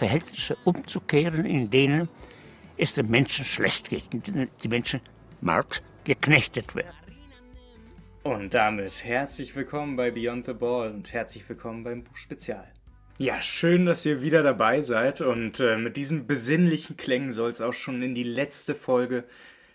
Verhältnisse umzukehren, in denen es den Menschen schlecht geht, in denen die Menschen Marx geknechtet werden. Und damit herzlich willkommen bei Beyond the Ball und herzlich willkommen beim Buch Spezial. Ja, schön, dass ihr wieder dabei seid und äh, mit diesen besinnlichen Klängen soll es auch schon in die letzte Folge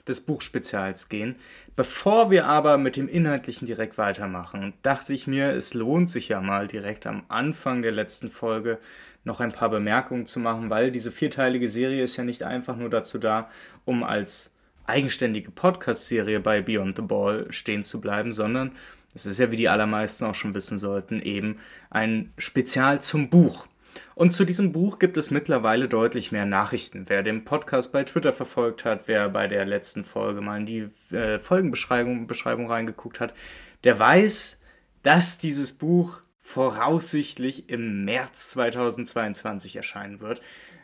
des Buchspezials gehen. Bevor wir aber mit dem Inhaltlichen direkt weitermachen, dachte ich mir, es lohnt sich ja mal direkt am Anfang der letzten Folge noch ein paar Bemerkungen zu machen, weil diese vierteilige Serie ist ja nicht einfach nur dazu da, um als eigenständige Podcast-Serie bei Beyond the Ball stehen zu bleiben, sondern es ist ja, wie die allermeisten auch schon wissen sollten, eben ein Spezial zum Buch. Und zu diesem Buch gibt es mittlerweile deutlich mehr Nachrichten. Wer den Podcast bei Twitter verfolgt hat, wer bei der letzten Folge mal in die äh, Folgenbeschreibung Beschreibung reingeguckt hat, der weiß, dass dieses Buch voraussichtlich im März 2022 erscheinen wird.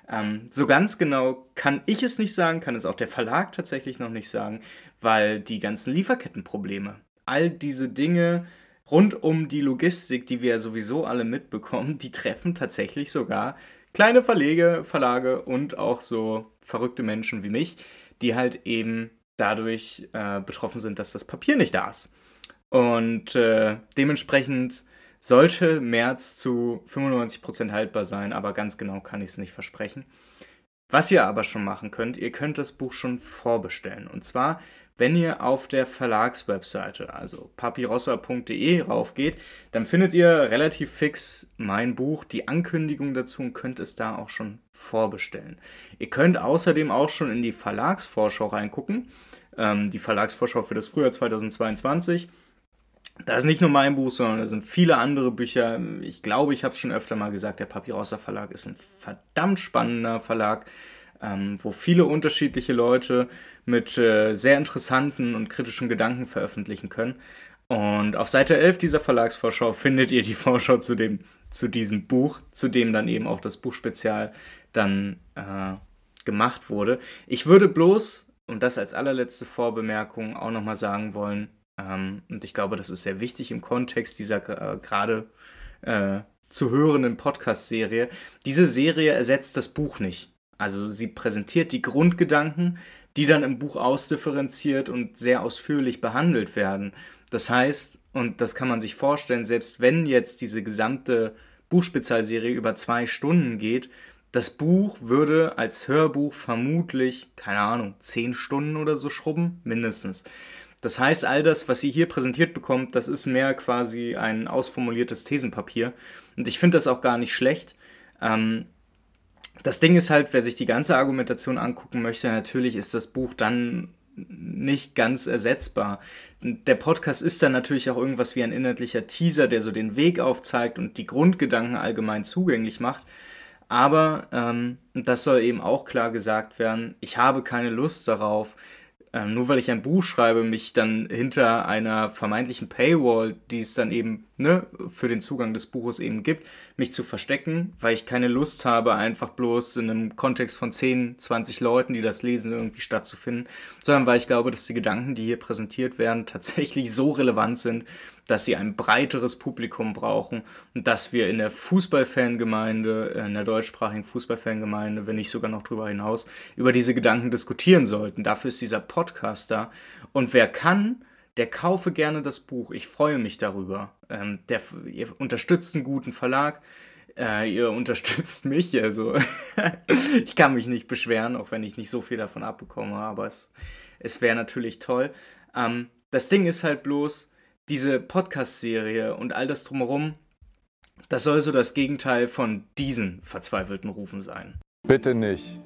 Ähm, so ganz genau kann ich es nicht sagen, kann es auch der Verlag tatsächlich noch nicht sagen, weil die ganzen Lieferkettenprobleme all diese Dinge rund um die Logistik, die wir ja sowieso alle mitbekommen, die treffen tatsächlich sogar kleine Verlege, Verlage und auch so verrückte Menschen wie mich, die halt eben dadurch äh, betroffen sind, dass das Papier nicht da ist. Und äh, dementsprechend sollte März zu 95% haltbar sein, aber ganz genau kann ich es nicht versprechen. Was ihr aber schon machen könnt, ihr könnt das Buch schon vorbestellen. Und zwar wenn ihr auf der Verlagswebseite, also papirossa.de raufgeht, dann findet ihr relativ fix mein Buch, die Ankündigung dazu und könnt es da auch schon vorbestellen. Ihr könnt außerdem auch schon in die Verlagsvorschau reingucken, ähm, die Verlagsvorschau für das Frühjahr 2022. Da ist nicht nur mein Buch, sondern da sind viele andere Bücher. Ich glaube, ich habe es schon öfter mal gesagt, der Papyrossa Verlag ist ein verdammt spannender Verlag ähm, wo viele unterschiedliche Leute mit äh, sehr interessanten und kritischen Gedanken veröffentlichen können. Und auf Seite 11 dieser Verlagsvorschau findet ihr die Vorschau zu, dem, zu diesem Buch, zu dem dann eben auch das Buchspezial dann äh, gemacht wurde. Ich würde bloß, und das als allerletzte Vorbemerkung, auch nochmal sagen wollen, ähm, und ich glaube, das ist sehr wichtig im Kontext dieser äh, gerade äh, zu hörenden Podcast-Serie, diese Serie ersetzt das Buch nicht. Also sie präsentiert die Grundgedanken, die dann im Buch ausdifferenziert und sehr ausführlich behandelt werden. Das heißt, und das kann man sich vorstellen, selbst wenn jetzt diese gesamte Buchspezialserie über zwei Stunden geht, das Buch würde als Hörbuch vermutlich, keine Ahnung, zehn Stunden oder so schrubben, mindestens. Das heißt, all das, was ihr hier präsentiert bekommt, das ist mehr quasi ein ausformuliertes Thesenpapier. Und ich finde das auch gar nicht schlecht. Ähm, das Ding ist halt, wer sich die ganze Argumentation angucken möchte, natürlich ist das Buch dann nicht ganz ersetzbar. Der Podcast ist dann natürlich auch irgendwas wie ein inhaltlicher Teaser, der so den Weg aufzeigt und die Grundgedanken allgemein zugänglich macht. Aber ähm, das soll eben auch klar gesagt werden, ich habe keine Lust darauf, ähm, nur weil ich ein Buch schreibe, mich dann hinter einer vermeintlichen Paywall, die es dann eben ne, für den Zugang des Buches eben gibt, mich zu verstecken, weil ich keine Lust habe, einfach bloß in einem Kontext von 10, 20 Leuten, die das lesen, irgendwie stattzufinden, sondern weil ich glaube, dass die Gedanken, die hier präsentiert werden, tatsächlich so relevant sind, dass sie ein breiteres Publikum brauchen und dass wir in der Fußballfangemeinde, in der deutschsprachigen Fußballfangemeinde, wenn nicht sogar noch darüber hinaus, über diese Gedanken diskutieren sollten. Dafür ist dieser Podcast da. Und wer kann, der kaufe gerne das Buch. Ich freue mich darüber. Ähm, der, ihr unterstützt einen guten Verlag. Äh, ihr unterstützt mich. Also ich kann mich nicht beschweren, auch wenn ich nicht so viel davon abbekomme. Aber es, es wäre natürlich toll. Ähm, das Ding ist halt bloß, diese Podcast-Serie und all das drumherum, das soll so das Gegenteil von diesen verzweifelten Rufen sein. Bitte nicht.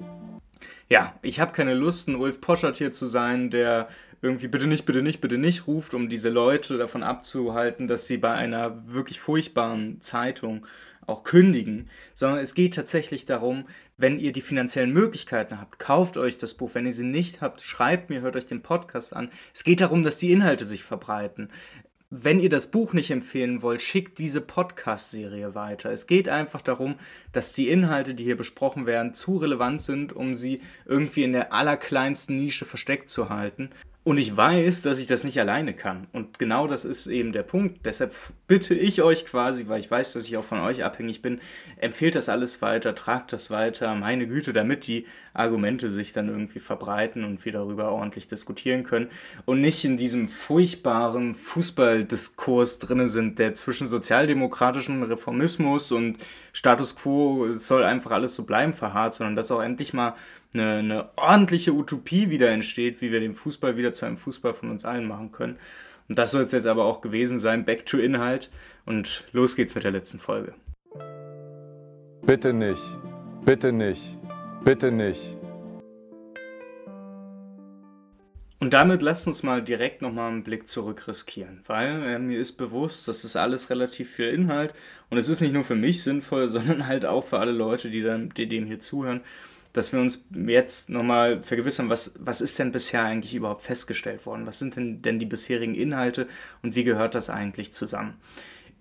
Ja, ich habe keine Lust, ein Ulf Poschert hier zu sein, der irgendwie bitte nicht, bitte nicht, bitte nicht ruft, um diese Leute davon abzuhalten, dass sie bei einer wirklich furchtbaren Zeitung auch kündigen, sondern es geht tatsächlich darum, wenn ihr die finanziellen Möglichkeiten habt, kauft euch das Buch. Wenn ihr sie nicht habt, schreibt mir, hört euch den Podcast an. Es geht darum, dass die Inhalte sich verbreiten. Wenn ihr das Buch nicht empfehlen wollt, schickt diese Podcast-Serie weiter. Es geht einfach darum, dass die Inhalte, die hier besprochen werden, zu relevant sind, um sie irgendwie in der allerkleinsten Nische versteckt zu halten. Und ich weiß, dass ich das nicht alleine kann. Und genau das ist eben der Punkt. Deshalb bitte ich euch quasi, weil ich weiß, dass ich auch von euch abhängig bin, empfehlt das alles weiter, tragt das weiter, meine Güte, damit die Argumente sich dann irgendwie verbreiten und wir darüber ordentlich diskutieren können und nicht in diesem furchtbaren Fußballdiskurs drinne sind, der zwischen sozialdemokratischen Reformismus und Status quo soll einfach alles so bleiben verharrt, sondern dass auch endlich mal eine, eine ordentliche Utopie wieder entsteht, wie wir den Fußball wieder zu einem Fußball von uns allen machen können. Und das soll es jetzt aber auch gewesen sein. Back to Inhalt. Und los geht's mit der letzten Folge. Bitte nicht. Bitte nicht. Bitte nicht. Und damit lasst uns mal direkt nochmal einen Blick zurück riskieren, weil äh, mir ist bewusst, das ist alles relativ viel Inhalt und es ist nicht nur für mich sinnvoll, sondern halt auch für alle Leute, die, dann, die dem hier zuhören dass wir uns jetzt nochmal vergewissern, was, was ist denn bisher eigentlich überhaupt festgestellt worden? Was sind denn, denn die bisherigen Inhalte und wie gehört das eigentlich zusammen?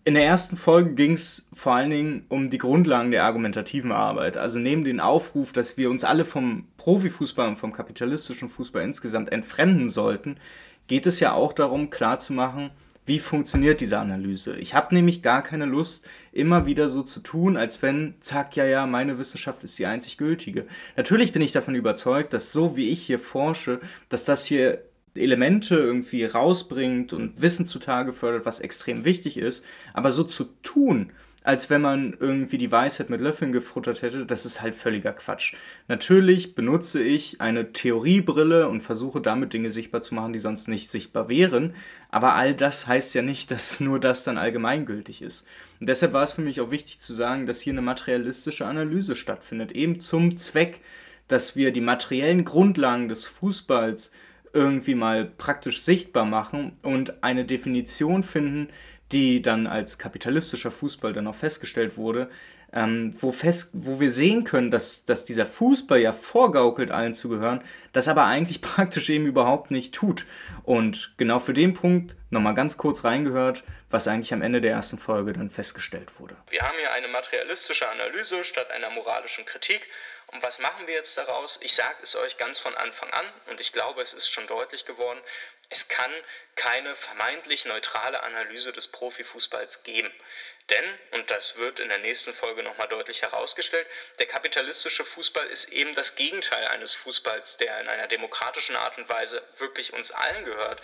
In der ersten Folge ging es vor allen Dingen um die Grundlagen der argumentativen Arbeit. Also neben den Aufruf, dass wir uns alle vom Profifußball und vom kapitalistischen Fußball insgesamt entfremden sollten, geht es ja auch darum, klarzumachen, wie funktioniert diese Analyse. Ich habe nämlich gar keine Lust, immer wieder so zu tun, als wenn, zack, ja, ja, meine Wissenschaft ist die einzig gültige. Natürlich bin ich davon überzeugt, dass so wie ich hier forsche, dass das hier Elemente irgendwie rausbringt und Wissen zutage fördert, was extrem wichtig ist. Aber so zu tun, als wenn man irgendwie die Weisheit mit Löffeln gefuttert hätte, das ist halt völliger Quatsch. Natürlich benutze ich eine Theoriebrille und versuche damit Dinge sichtbar zu machen, die sonst nicht sichtbar wären, aber all das heißt ja nicht, dass nur das dann allgemeingültig ist. Und deshalb war es für mich auch wichtig zu sagen, dass hier eine materialistische Analyse stattfindet, eben zum Zweck, dass wir die materiellen Grundlagen des Fußballs irgendwie mal praktisch sichtbar machen und eine Definition finden, die dann als kapitalistischer Fußball dann auch festgestellt wurde, ähm, wo, fest, wo wir sehen können, dass, dass dieser Fußball ja vorgaukelt, allen zu gehören, das aber eigentlich praktisch eben überhaupt nicht tut. Und genau für den Punkt nochmal ganz kurz reingehört, was eigentlich am Ende der ersten Folge dann festgestellt wurde. Wir haben hier eine materialistische Analyse statt einer moralischen Kritik und was machen wir jetzt daraus? Ich sage es euch ganz von Anfang an und ich glaube, es ist schon deutlich geworden, es kann keine vermeintlich neutrale Analyse des Profifußballs geben. Denn, und das wird in der nächsten Folge nochmal deutlich herausgestellt, der kapitalistische Fußball ist eben das Gegenteil eines Fußballs, der in einer demokratischen Art und Weise wirklich uns allen gehört.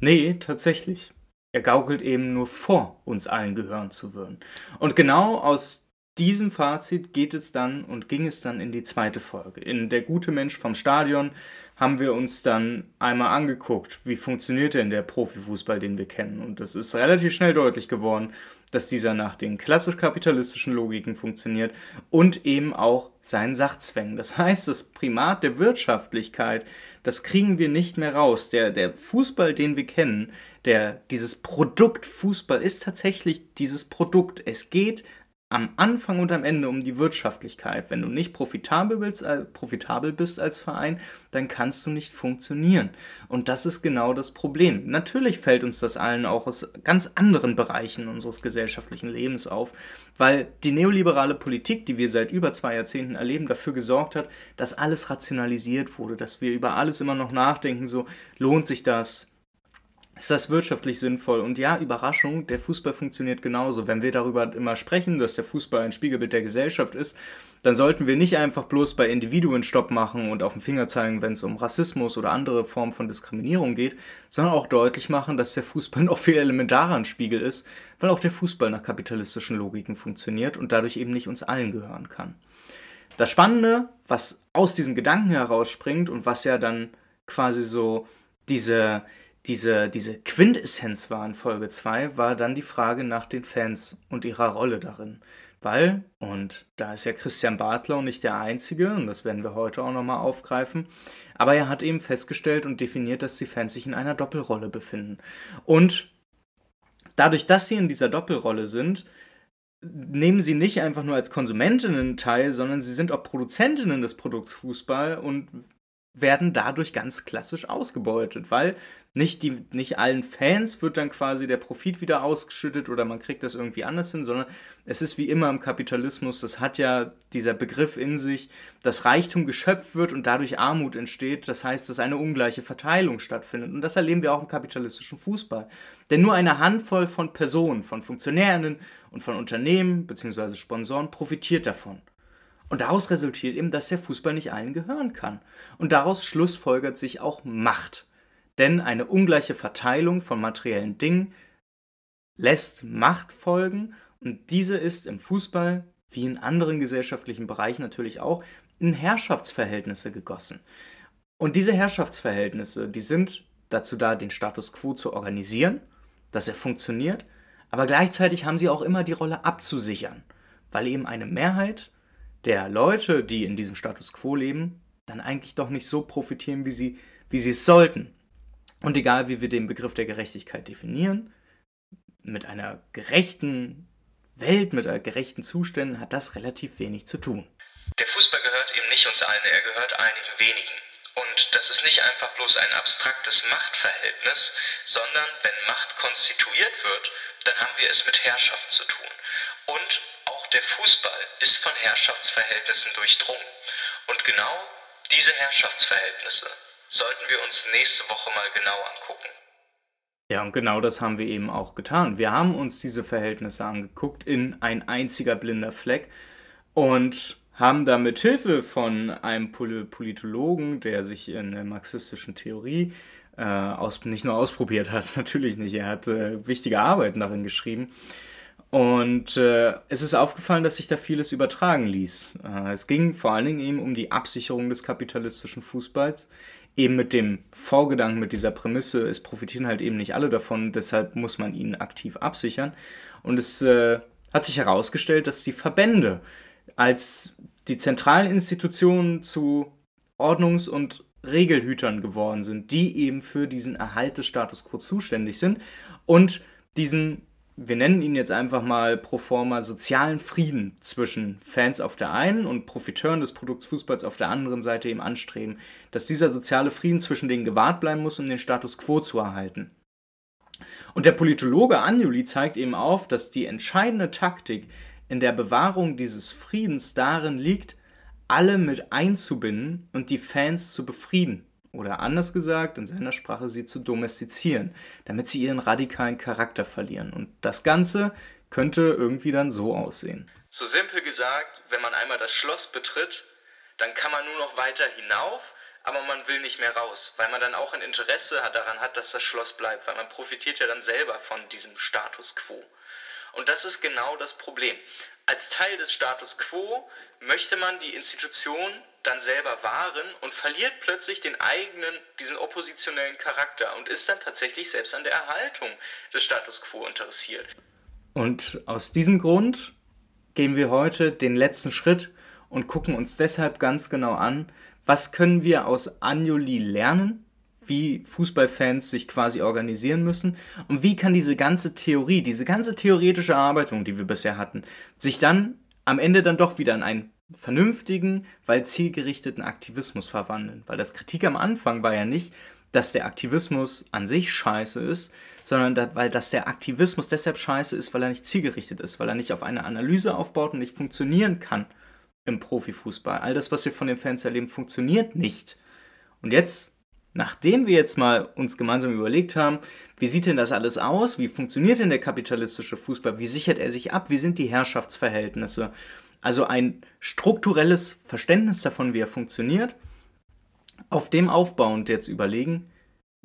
Nee, tatsächlich. Er gaukelt eben nur vor, uns allen gehören zu würden. Und genau aus diesem Fazit geht es dann und ging es dann in die zweite Folge. In Der gute Mensch vom Stadion haben wir uns dann einmal angeguckt, wie funktioniert denn der Profifußball, den wir kennen. Und es ist relativ schnell deutlich geworden, dass dieser nach den klassisch-kapitalistischen Logiken funktioniert und eben auch seinen Sachzwängen. Das heißt, das Primat der Wirtschaftlichkeit, das kriegen wir nicht mehr raus. Der, der Fußball, den wir kennen, der, dieses Produkt Fußball ist tatsächlich dieses Produkt. Es geht am Anfang und am Ende um die Wirtschaftlichkeit. Wenn du nicht profitabel bist, äh, profitabel bist als Verein, dann kannst du nicht funktionieren. Und das ist genau das Problem. Natürlich fällt uns das allen auch aus ganz anderen Bereichen unseres gesellschaftlichen Lebens auf, weil die neoliberale Politik, die wir seit über zwei Jahrzehnten erleben, dafür gesorgt hat, dass alles rationalisiert wurde, dass wir über alles immer noch nachdenken, so lohnt sich das, ist das wirtschaftlich sinnvoll? Und ja, Überraschung, der Fußball funktioniert genauso. Wenn wir darüber immer sprechen, dass der Fußball ein Spiegelbild der Gesellschaft ist, dann sollten wir nicht einfach bloß bei Individuen Stopp machen und auf den Finger zeigen, wenn es um Rassismus oder andere Formen von Diskriminierung geht, sondern auch deutlich machen, dass der Fußball noch viel elementarer ein Spiegel ist, weil auch der Fußball nach kapitalistischen Logiken funktioniert und dadurch eben nicht uns allen gehören kann. Das Spannende, was aus diesem Gedanken herausspringt und was ja dann quasi so diese diese, diese Quintessenz war in Folge 2, war dann die Frage nach den Fans und ihrer Rolle darin. Weil, und da ist ja Christian Bartlau nicht der Einzige, und das werden wir heute auch nochmal aufgreifen, aber er hat eben festgestellt und definiert, dass die Fans sich in einer Doppelrolle befinden. Und dadurch, dass sie in dieser Doppelrolle sind, nehmen sie nicht einfach nur als Konsumentinnen teil, sondern sie sind auch Produzentinnen des Produkts Fußball und werden dadurch ganz klassisch ausgebeutet, weil nicht, die, nicht allen Fans wird dann quasi der Profit wieder ausgeschüttet oder man kriegt das irgendwie anders hin, sondern es ist wie immer im Kapitalismus, das hat ja dieser Begriff in sich, dass Reichtum geschöpft wird und dadurch Armut entsteht. Das heißt, dass eine ungleiche Verteilung stattfindet. Und das erleben wir auch im kapitalistischen Fußball. Denn nur eine Handvoll von Personen, von Funktionären und von Unternehmen bzw. Sponsoren profitiert davon. Und daraus resultiert eben, dass der Fußball nicht allen gehören kann. Und daraus schlussfolgert sich auch Macht. Denn eine ungleiche Verteilung von materiellen Dingen lässt Macht folgen und diese ist im Fußball, wie in anderen gesellschaftlichen Bereichen natürlich auch, in Herrschaftsverhältnisse gegossen. Und diese Herrschaftsverhältnisse, die sind dazu da, den Status quo zu organisieren, dass er funktioniert, aber gleichzeitig haben sie auch immer die Rolle abzusichern, weil eben eine Mehrheit der Leute, die in diesem Status quo leben, dann eigentlich doch nicht so profitieren, wie sie, wie sie es sollten. Und egal, wie wir den Begriff der Gerechtigkeit definieren, mit einer gerechten Welt, mit einer gerechten Zuständen hat das relativ wenig zu tun. Der Fußball gehört eben nicht uns allen, er gehört einigen wenigen. Und das ist nicht einfach bloß ein abstraktes Machtverhältnis, sondern wenn Macht konstituiert wird, dann haben wir es mit Herrschaft zu tun. Und auch der Fußball ist von Herrschaftsverhältnissen durchdrungen. Und genau diese Herrschaftsverhältnisse sollten wir uns nächste Woche mal genau angucken. Ja, und genau das haben wir eben auch getan. Wir haben uns diese Verhältnisse angeguckt in ein einziger blinder Fleck und haben da mit Hilfe von einem Politologen, der sich in der marxistischen Theorie äh, aus, nicht nur ausprobiert hat, natürlich nicht, er hat äh, wichtige Arbeiten darin geschrieben, und äh, es ist aufgefallen, dass sich da vieles übertragen ließ. Äh, es ging vor allen Dingen eben um die Absicherung des kapitalistischen Fußballs. Eben mit dem Vorgedanken, mit dieser Prämisse, es profitieren halt eben nicht alle davon, deshalb muss man ihn aktiv absichern. Und es äh, hat sich herausgestellt, dass die Verbände als die zentralen Institutionen zu Ordnungs- und Regelhütern geworden sind, die eben für diesen Erhalt des Status quo zuständig sind und diesen wir nennen ihn jetzt einfach mal pro forma sozialen Frieden zwischen Fans auf der einen und Profiteuren des Produkts Fußballs auf der anderen Seite eben anstreben, dass dieser soziale Frieden zwischen denen gewahrt bleiben muss, um den Status quo zu erhalten. Und der Politologe Anjuli zeigt eben auf, dass die entscheidende Taktik in der Bewahrung dieses Friedens darin liegt, alle mit einzubinden und die Fans zu befrieden oder anders gesagt, in seiner Sprache sie zu domestizieren, damit sie ihren radikalen Charakter verlieren. Und das Ganze könnte irgendwie dann so aussehen. So simpel gesagt, wenn man einmal das Schloss betritt, dann kann man nur noch weiter hinauf, aber man will nicht mehr raus, weil man dann auch ein Interesse daran hat, dass das Schloss bleibt, weil man profitiert ja dann selber von diesem Status quo. Und das ist genau das Problem. Als Teil des Status quo möchte man die Institution dann selber wahren und verliert plötzlich den eigenen, diesen oppositionellen Charakter und ist dann tatsächlich selbst an der Erhaltung des Status quo interessiert. Und aus diesem Grund gehen wir heute den letzten Schritt und gucken uns deshalb ganz genau an, was können wir aus Anjuli lernen wie Fußballfans sich quasi organisieren müssen und wie kann diese ganze Theorie, diese ganze theoretische Erarbeitung, die wir bisher hatten, sich dann am Ende dann doch wieder in einen vernünftigen, weil zielgerichteten Aktivismus verwandeln. Weil das Kritik am Anfang war ja nicht, dass der Aktivismus an sich scheiße ist, sondern da, weil dass der Aktivismus deshalb scheiße ist, weil er nicht zielgerichtet ist, weil er nicht auf eine Analyse aufbaut und nicht funktionieren kann im Profifußball. All das, was wir von den Fans erleben, funktioniert nicht. Und jetzt Nachdem wir jetzt mal uns gemeinsam überlegt haben, wie sieht denn das alles aus? Wie funktioniert denn der kapitalistische Fußball? Wie sichert er sich ab? Wie sind die Herrschaftsverhältnisse? Also ein strukturelles Verständnis davon, wie er funktioniert. Auf dem aufbauend jetzt überlegen,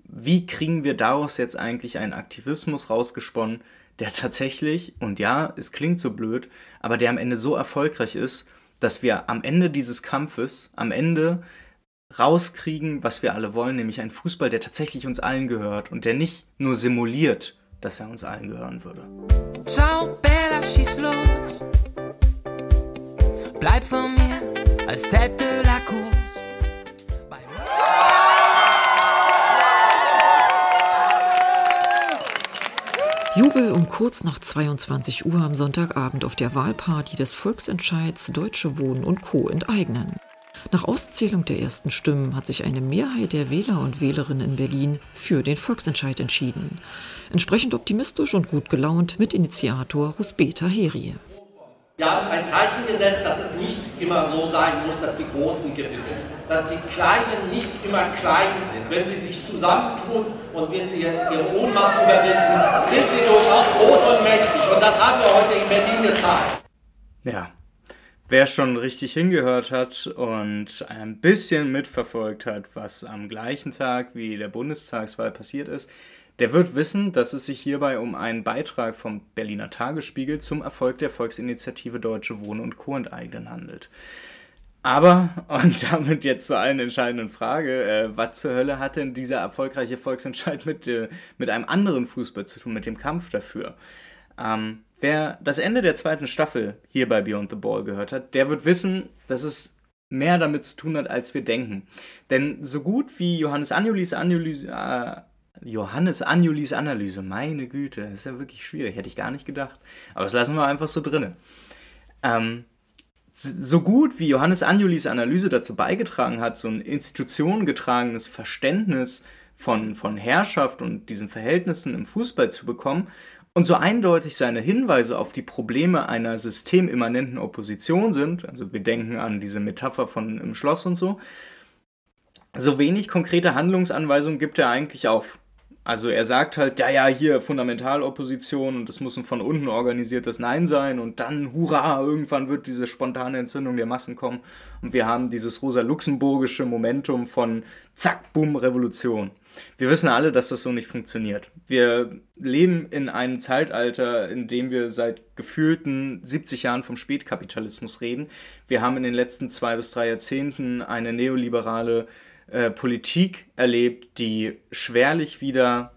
wie kriegen wir daraus jetzt eigentlich einen Aktivismus rausgesponnen, der tatsächlich, und ja, es klingt so blöd, aber der am Ende so erfolgreich ist, dass wir am Ende dieses Kampfes, am Ende rauskriegen, was wir alle wollen, nämlich einen Fußball, der tatsächlich uns allen gehört und der nicht nur simuliert, dass er uns allen gehören würde. Ciao, Bella, schieß los. Bleib von mir als Tête de la Course. Jubel um kurz nach 22 Uhr am Sonntagabend auf der Wahlparty des Volksentscheids Deutsche Wohnen und Co. enteignen. Nach Auszählung der ersten Stimmen hat sich eine Mehrheit der Wähler und Wählerinnen in Berlin für den Volksentscheid entschieden. Entsprechend optimistisch und gut gelaunt mit Initiator Rusbeta Herie. Wir haben ein Zeichen gesetzt, dass es nicht immer so sein muss, dass die Großen gewinnen, dass die Kleinen nicht immer klein sind. Wenn sie sich zusammentun und wenn sie ihre Ohnmacht überwinden, sind sie durchaus groß und mächtig. Und das haben wir heute in Berlin gezeigt. Ja, wer schon richtig hingehört hat und ein bisschen mitverfolgt hat, was am gleichen Tag wie der Bundestagswahl passiert ist, der wird wissen, dass es sich hierbei um einen Beitrag vom Berliner Tagesspiegel zum Erfolg der Volksinitiative Deutsche Wohnen und Co. enteignen handelt. Aber, und damit jetzt zur allen entscheidenden Frage, äh, was zur Hölle hat denn dieser erfolgreiche Volksentscheid mit, äh, mit einem anderen Fußball zu tun, mit dem Kampf dafür? Ähm, wer das Ende der zweiten Staffel hier bei Beyond the Ball gehört hat, der wird wissen, dass es mehr damit zu tun hat, als wir denken. Denn so gut wie Johannes Anjulis Analyse, äh, Johannes Anjulis Analyse, meine Güte, das ist ja wirklich schwierig, hätte ich gar nicht gedacht. Aber das lassen wir einfach so drinne. Ähm, so gut wie Johannes Anjulis Analyse dazu beigetragen hat, so ein institutionengetragenes Verständnis von, von Herrschaft und diesen Verhältnissen im Fußball zu bekommen und so eindeutig seine Hinweise auf die Probleme einer systemimmanenten Opposition sind, also wir denken an diese Metapher von im Schloss und so, so wenig konkrete Handlungsanweisungen gibt er eigentlich auf. Also er sagt halt, ja, ja, hier Fundamentalopposition und das muss ein von unten organisiertes Nein sein und dann, hurra, irgendwann wird diese spontane Entzündung der Massen kommen und wir haben dieses rosa-luxemburgische Momentum von zack, bumm, Revolution. Wir wissen alle, dass das so nicht funktioniert. Wir leben in einem Zeitalter, in dem wir seit gefühlten 70 Jahren vom Spätkapitalismus reden. Wir haben in den letzten zwei bis drei Jahrzehnten eine neoliberale äh, Politik erlebt, die schwerlich wieder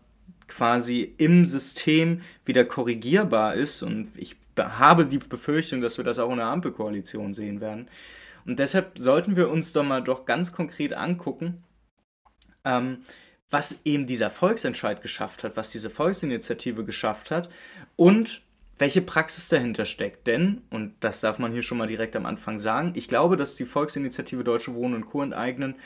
quasi im System wieder korrigierbar ist. Und ich habe die Befürchtung, dass wir das auch in der Ampelkoalition sehen werden. Und deshalb sollten wir uns doch mal doch ganz konkret angucken, ähm, was eben dieser Volksentscheid geschafft hat, was diese Volksinitiative geschafft hat und welche Praxis dahinter steckt. Denn, und das darf man hier schon mal direkt am Anfang sagen, ich glaube, dass die Volksinitiative Deutsche Wohnen und Co. enteignen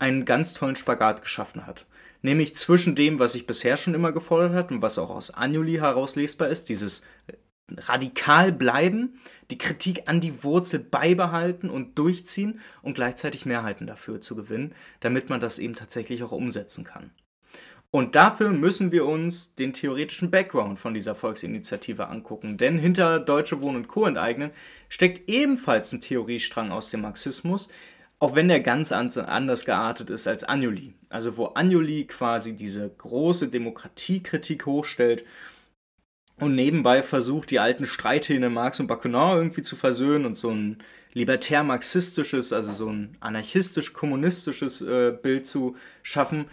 einen ganz tollen Spagat geschaffen hat. Nämlich zwischen dem, was sich bisher schon immer gefordert hat und was auch aus Anjuli herauslesbar ist, dieses radikal bleiben, die Kritik an die Wurzel beibehalten und durchziehen und gleichzeitig Mehrheiten dafür zu gewinnen, damit man das eben tatsächlich auch umsetzen kann. Und dafür müssen wir uns den theoretischen Background von dieser Volksinitiative angucken, denn hinter Deutsche Wohnen und Co. enteignen steckt ebenfalls ein Theoriestrang aus dem Marxismus, auch wenn der ganz anders geartet ist als Anjuli. Also wo Anjuli quasi diese große Demokratiekritik hochstellt und nebenbei versucht, die alten Streithähne Marx und Bakunin irgendwie zu versöhnen und so ein libertär-marxistisches, also so ein anarchistisch-kommunistisches äh, Bild zu schaffen,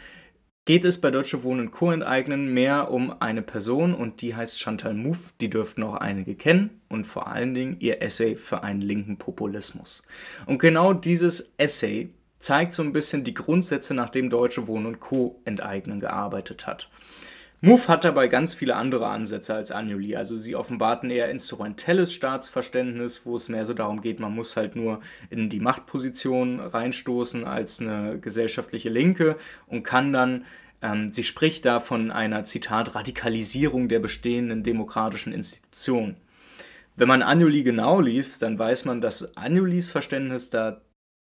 geht es bei Deutsche Wohnen Co. enteignen mehr um eine Person und die heißt Chantal Mouffe, die dürften auch einige kennen und vor allen Dingen ihr Essay für einen linken Populismus. Und genau dieses Essay zeigt so ein bisschen die Grundsätze, nach dem Deutsche Wohnen Co. enteignen gearbeitet hat. Muff hat dabei ganz viele andere Ansätze als Anjuli. Also sie offenbart ein eher instrumentelles Staatsverständnis, wo es mehr so darum geht, man muss halt nur in die Machtposition reinstoßen als eine gesellschaftliche Linke und kann dann, ähm, sie spricht da von einer, Zitat, Radikalisierung der bestehenden demokratischen Institutionen. Wenn man Anjuli genau liest, dann weiß man, dass Anjulis Verständnis da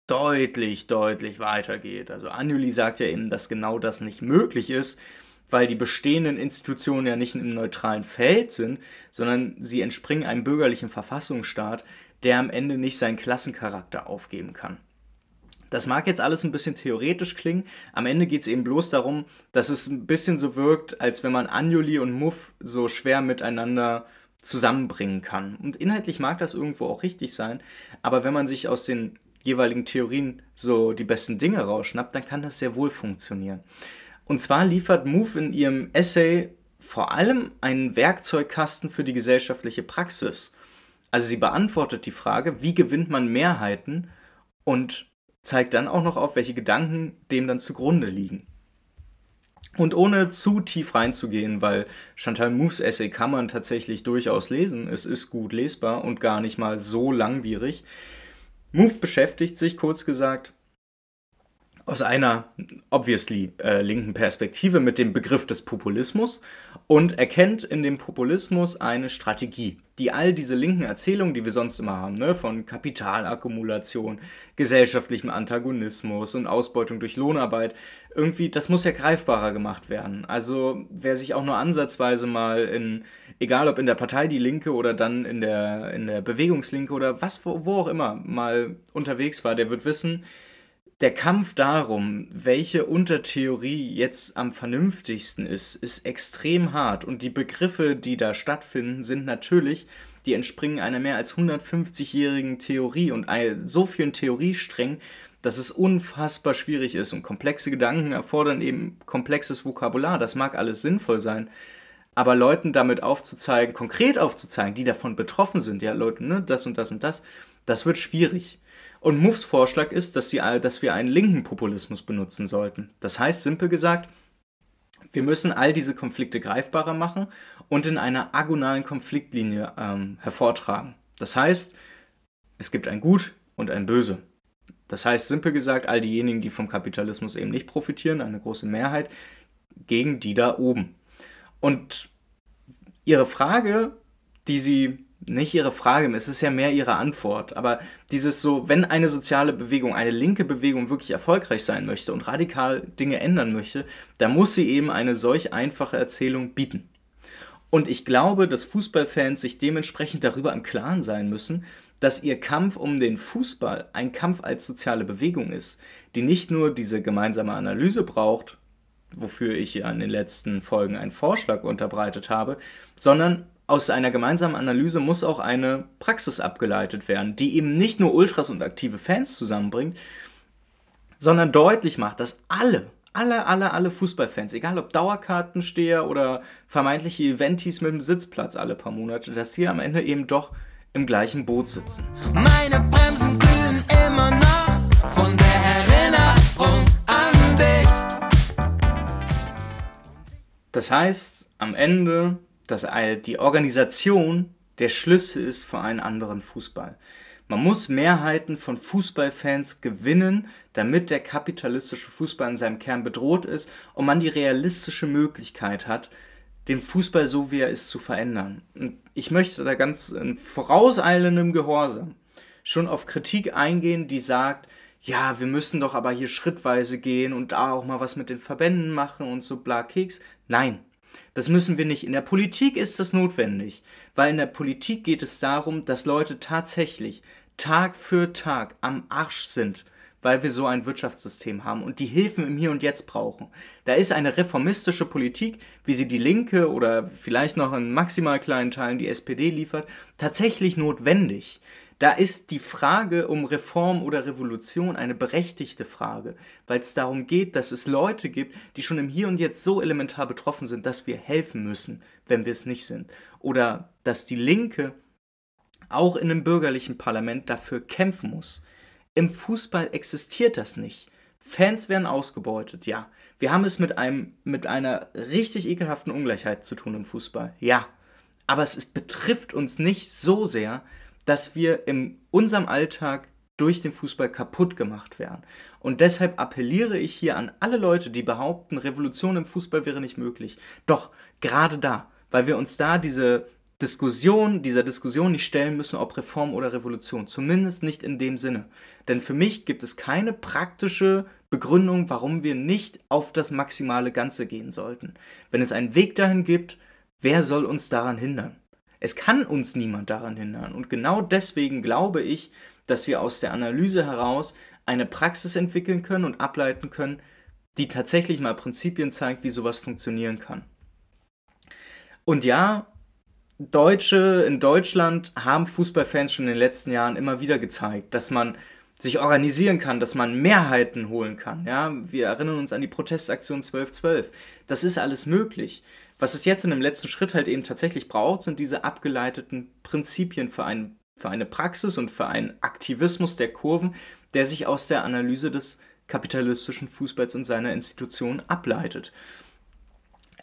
deutlich, deutlich weitergeht. Also Anjuli sagt ja eben, dass genau das nicht möglich ist weil die bestehenden Institutionen ja nicht im neutralen Feld sind, sondern sie entspringen einem bürgerlichen Verfassungsstaat, der am Ende nicht seinen Klassencharakter aufgeben kann. Das mag jetzt alles ein bisschen theoretisch klingen, am Ende geht es eben bloß darum, dass es ein bisschen so wirkt, als wenn man Anjuli und Muff so schwer miteinander zusammenbringen kann. Und inhaltlich mag das irgendwo auch richtig sein, aber wenn man sich aus den jeweiligen Theorien so die besten Dinge rausschnappt, dann kann das sehr wohl funktionieren. Und zwar liefert Move in ihrem Essay vor allem einen Werkzeugkasten für die gesellschaftliche Praxis. Also sie beantwortet die Frage, wie gewinnt man Mehrheiten und zeigt dann auch noch auf, welche Gedanken dem dann zugrunde liegen. Und ohne zu tief reinzugehen, weil Chantal Moufs Essay kann man tatsächlich durchaus lesen. Es ist gut lesbar und gar nicht mal so langwierig. Mouffe beschäftigt sich, kurz gesagt, aus einer obviously äh, linken Perspektive mit dem Begriff des Populismus und erkennt in dem Populismus eine Strategie, die all diese linken Erzählungen, die wir sonst immer haben, ne, von Kapitalakkumulation, gesellschaftlichem Antagonismus und Ausbeutung durch Lohnarbeit, irgendwie, das muss ja greifbarer gemacht werden. Also wer sich auch nur ansatzweise mal in, egal ob in der Partei Die Linke oder dann in der, in der Bewegungslinke oder was, wo, wo auch immer mal unterwegs war, der wird wissen, der Kampf darum, welche Untertheorie jetzt am vernünftigsten ist, ist extrem hart. Und die Begriffe, die da stattfinden, sind natürlich, die entspringen einer mehr als 150-jährigen Theorie und so vielen Theoriesträngen, dass es unfassbar schwierig ist. Und komplexe Gedanken erfordern eben komplexes Vokabular. Das mag alles sinnvoll sein. Aber Leuten damit aufzuzeigen, konkret aufzuzeigen, die davon betroffen sind, ja, Leute, ne, das und das und das, das wird schwierig. Und Muffs Vorschlag ist, dass, sie, dass wir einen linken Populismus benutzen sollten. Das heißt, simpel gesagt, wir müssen all diese Konflikte greifbarer machen und in einer agonalen Konfliktlinie ähm, hervortragen. Das heißt, es gibt ein Gut und ein Böse. Das heißt, simpel gesagt, all diejenigen, die vom Kapitalismus eben nicht profitieren, eine große Mehrheit, gegen die da oben. Und ihre Frage, die sie nicht ihre Frage, es ist ja mehr ihre Antwort. Aber dieses so, wenn eine soziale Bewegung, eine linke Bewegung wirklich erfolgreich sein möchte und radikal Dinge ändern möchte, dann muss sie eben eine solch einfache Erzählung bieten. Und ich glaube, dass Fußballfans sich dementsprechend darüber im Klaren sein müssen, dass ihr Kampf um den Fußball ein Kampf als soziale Bewegung ist, die nicht nur diese gemeinsame Analyse braucht, wofür ich ja in den letzten Folgen einen Vorschlag unterbreitet habe, sondern aus einer gemeinsamen Analyse muss auch eine Praxis abgeleitet werden, die eben nicht nur Ultras und aktive Fans zusammenbringt, sondern deutlich macht, dass alle, alle, alle, alle Fußballfans, egal ob Dauerkartensteher oder vermeintliche Eventis mit dem Sitzplatz alle paar Monate, dass sie am Ende eben doch im gleichen Boot sitzen. Meine Bremsen glühen immer noch von der Erinnerung an dich. Das heißt, am Ende dass die Organisation der Schlüssel ist für einen anderen Fußball. Man muss Mehrheiten von Fußballfans gewinnen, damit der kapitalistische Fußball in seinem Kern bedroht ist und man die realistische Möglichkeit hat, den Fußball so wie er ist zu verändern. Und ich möchte da ganz in vorauseilendem Gehorsam schon auf Kritik eingehen, die sagt, ja, wir müssen doch aber hier schrittweise gehen und da auch mal was mit den Verbänden machen und so bla Keks. Nein, das müssen wir nicht. In der Politik ist das notwendig, weil in der Politik geht es darum, dass Leute tatsächlich Tag für Tag am Arsch sind, weil wir so ein Wirtschaftssystem haben und die Hilfen im Hier und Jetzt brauchen. Da ist eine reformistische Politik, wie sie die Linke oder vielleicht noch in maximal kleinen Teilen die SPD liefert, tatsächlich notwendig. Da ist die Frage um Reform oder Revolution eine berechtigte Frage, weil es darum geht, dass es Leute gibt, die schon im Hier und Jetzt so elementar betroffen sind, dass wir helfen müssen, wenn wir es nicht sind. Oder dass die Linke auch in einem bürgerlichen Parlament dafür kämpfen muss. Im Fußball existiert das nicht. Fans werden ausgebeutet, ja. Wir haben es mit, einem, mit einer richtig ekelhaften Ungleichheit zu tun im Fußball, ja. Aber es ist, betrifft uns nicht so sehr, dass wir in unserem Alltag durch den Fußball kaputt gemacht werden. Und deshalb appelliere ich hier an alle Leute, die behaupten, Revolution im Fußball wäre nicht möglich. Doch gerade da, weil wir uns da diese Diskussion, dieser Diskussion nicht stellen müssen, ob Reform oder Revolution. Zumindest nicht in dem Sinne. Denn für mich gibt es keine praktische Begründung, warum wir nicht auf das maximale Ganze gehen sollten. Wenn es einen Weg dahin gibt, wer soll uns daran hindern? Es kann uns niemand daran hindern. Und genau deswegen glaube ich, dass wir aus der Analyse heraus eine Praxis entwickeln können und ableiten können, die tatsächlich mal Prinzipien zeigt, wie sowas funktionieren kann. Und ja, Deutsche in Deutschland haben Fußballfans schon in den letzten Jahren immer wieder gezeigt, dass man sich organisieren kann, dass man Mehrheiten holen kann. Ja, wir erinnern uns an die Protestaktion 1212. Das ist alles möglich. Was es jetzt in dem letzten Schritt halt eben tatsächlich braucht, sind diese abgeleiteten Prinzipien für, ein, für eine Praxis und für einen Aktivismus der Kurven, der sich aus der Analyse des kapitalistischen Fußballs und seiner Institutionen ableitet.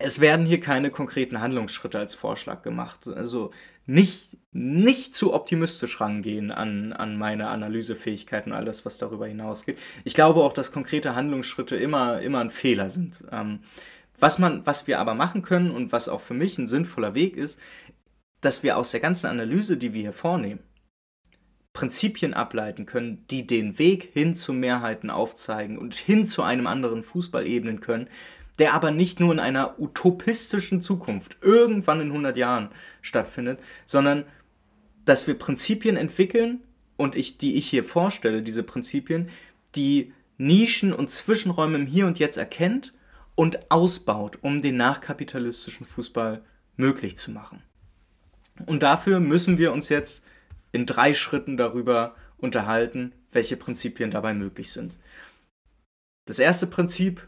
es werden hier keine konkreten Handlungsschritte als Vorschlag gemacht. Also nicht, nicht zu optimistisch rangehen an, an meine Analysefähigkeiten und alles, was darüber hinausgeht. Ich glaube auch, dass konkrete Handlungsschritte immer, immer ein Fehler sind. Ähm, was, man, was wir aber machen können und was auch für mich ein sinnvoller Weg ist, dass wir aus der ganzen Analyse, die wir hier vornehmen, Prinzipien ableiten können, die den Weg hin zu Mehrheiten aufzeigen und hin zu einem anderen Fußball ebnen können, der aber nicht nur in einer utopistischen Zukunft irgendwann in 100 Jahren stattfindet, sondern dass wir Prinzipien entwickeln und ich, die ich hier vorstelle, diese Prinzipien, die Nischen und Zwischenräume im Hier und Jetzt erkennt und ausbaut, um den nachkapitalistischen Fußball möglich zu machen. Und dafür müssen wir uns jetzt in drei Schritten darüber unterhalten, welche Prinzipien dabei möglich sind. Das erste Prinzip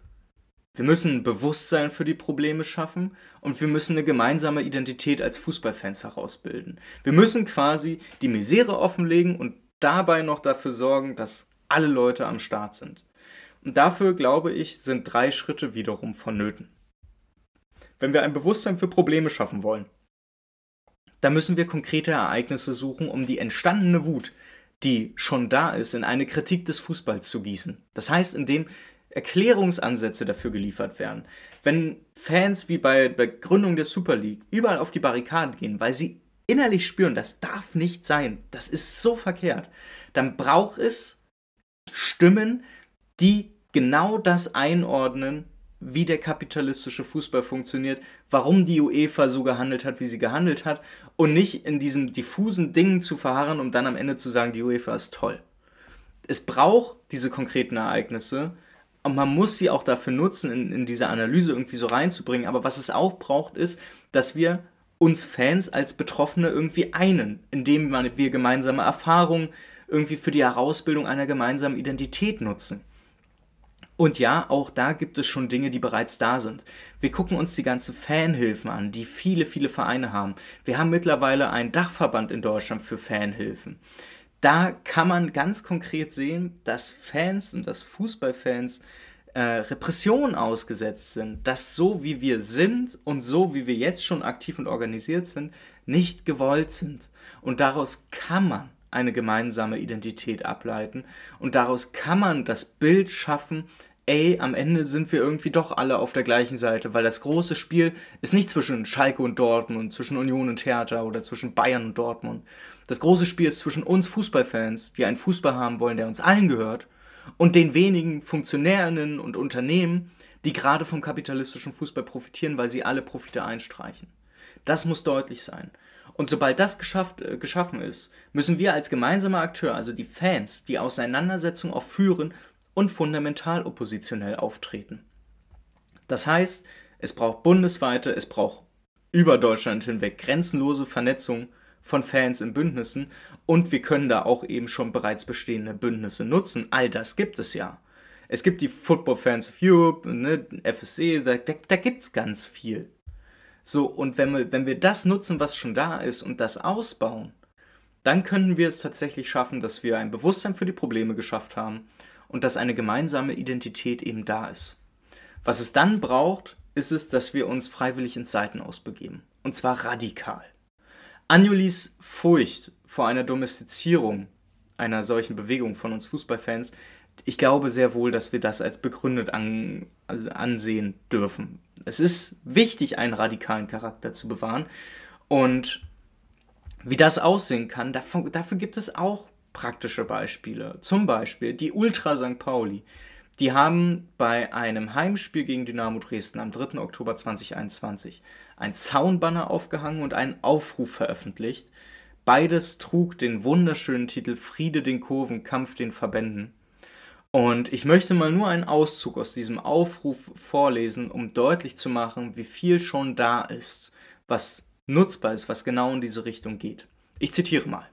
wir müssen ein Bewusstsein für die Probleme schaffen und wir müssen eine gemeinsame Identität als Fußballfans herausbilden. Wir müssen quasi die Misere offenlegen und dabei noch dafür sorgen, dass alle Leute am Start sind. Und dafür, glaube ich, sind drei Schritte wiederum vonnöten. Wenn wir ein Bewusstsein für Probleme schaffen wollen, dann müssen wir konkrete Ereignisse suchen, um die entstandene Wut, die schon da ist, in eine Kritik des Fußballs zu gießen. Das heißt, indem Erklärungsansätze dafür geliefert werden. Wenn Fans wie bei der Gründung der Super League überall auf die Barrikaden gehen, weil sie innerlich spüren, das darf nicht sein, das ist so verkehrt, dann braucht es Stimmen, die genau das einordnen, wie der kapitalistische Fußball funktioniert, warum die UEFA so gehandelt hat, wie sie gehandelt hat und nicht in diesen diffusen Dingen zu verharren, um dann am Ende zu sagen, die UEFA ist toll. Es braucht diese konkreten Ereignisse, und man muss sie auch dafür nutzen, in, in diese Analyse irgendwie so reinzubringen. Aber was es auch braucht, ist, dass wir uns Fans als Betroffene irgendwie einen, indem wir gemeinsame Erfahrungen irgendwie für die Herausbildung einer gemeinsamen Identität nutzen. Und ja, auch da gibt es schon Dinge, die bereits da sind. Wir gucken uns die ganzen Fanhilfen an, die viele, viele Vereine haben. Wir haben mittlerweile einen Dachverband in Deutschland für Fanhilfen da kann man ganz konkret sehen, dass Fans und dass Fußballfans äh, Repressionen ausgesetzt sind, dass so wie wir sind und so wie wir jetzt schon aktiv und organisiert sind, nicht gewollt sind. Und daraus kann man eine gemeinsame Identität ableiten und daraus kann man das Bild schaffen, ey, am Ende sind wir irgendwie doch alle auf der gleichen Seite, weil das große Spiel ist nicht zwischen Schalke und Dortmund, zwischen Union und Hertha oder zwischen Bayern und Dortmund. Das große Spiel ist zwischen uns Fußballfans, die einen Fußball haben wollen, der uns allen gehört, und den wenigen Funktionärinnen und Unternehmen, die gerade vom kapitalistischen Fußball profitieren, weil sie alle Profite einstreichen. Das muss deutlich sein. Und sobald das geschafft, äh, geschaffen ist, müssen wir als gemeinsamer Akteur, also die Fans, die Auseinandersetzung auch führen und fundamental oppositionell auftreten. Das heißt, es braucht bundesweite, es braucht über Deutschland hinweg grenzenlose Vernetzung von Fans in Bündnissen und wir können da auch eben schon bereits bestehende Bündnisse nutzen. All das gibt es ja. Es gibt die Football Fans of Europe, ne, FSC, da, da, da gibt es ganz viel. So, und wenn wir, wenn wir das nutzen, was schon da ist und das ausbauen, dann können wir es tatsächlich schaffen, dass wir ein Bewusstsein für die Probleme geschafft haben und dass eine gemeinsame Identität eben da ist. Was es dann braucht, ist es, dass wir uns freiwillig ins Seitenaus begeben. Und zwar radikal. Anjulis Furcht vor einer Domestizierung einer solchen Bewegung von uns Fußballfans, ich glaube sehr wohl, dass wir das als begründet an, also ansehen dürfen. Es ist wichtig, einen radikalen Charakter zu bewahren. Und wie das aussehen kann, dafür, dafür gibt es auch praktische Beispiele. Zum Beispiel die Ultra St. Pauli. Die haben bei einem Heimspiel gegen Dynamo Dresden am 3. Oktober 2021 ein Zaunbanner aufgehangen und einen Aufruf veröffentlicht. Beides trug den wunderschönen Titel Friede den Kurven, Kampf den Verbänden. Und ich möchte mal nur einen Auszug aus diesem Aufruf vorlesen, um deutlich zu machen, wie viel schon da ist, was nutzbar ist, was genau in diese Richtung geht. Ich zitiere mal.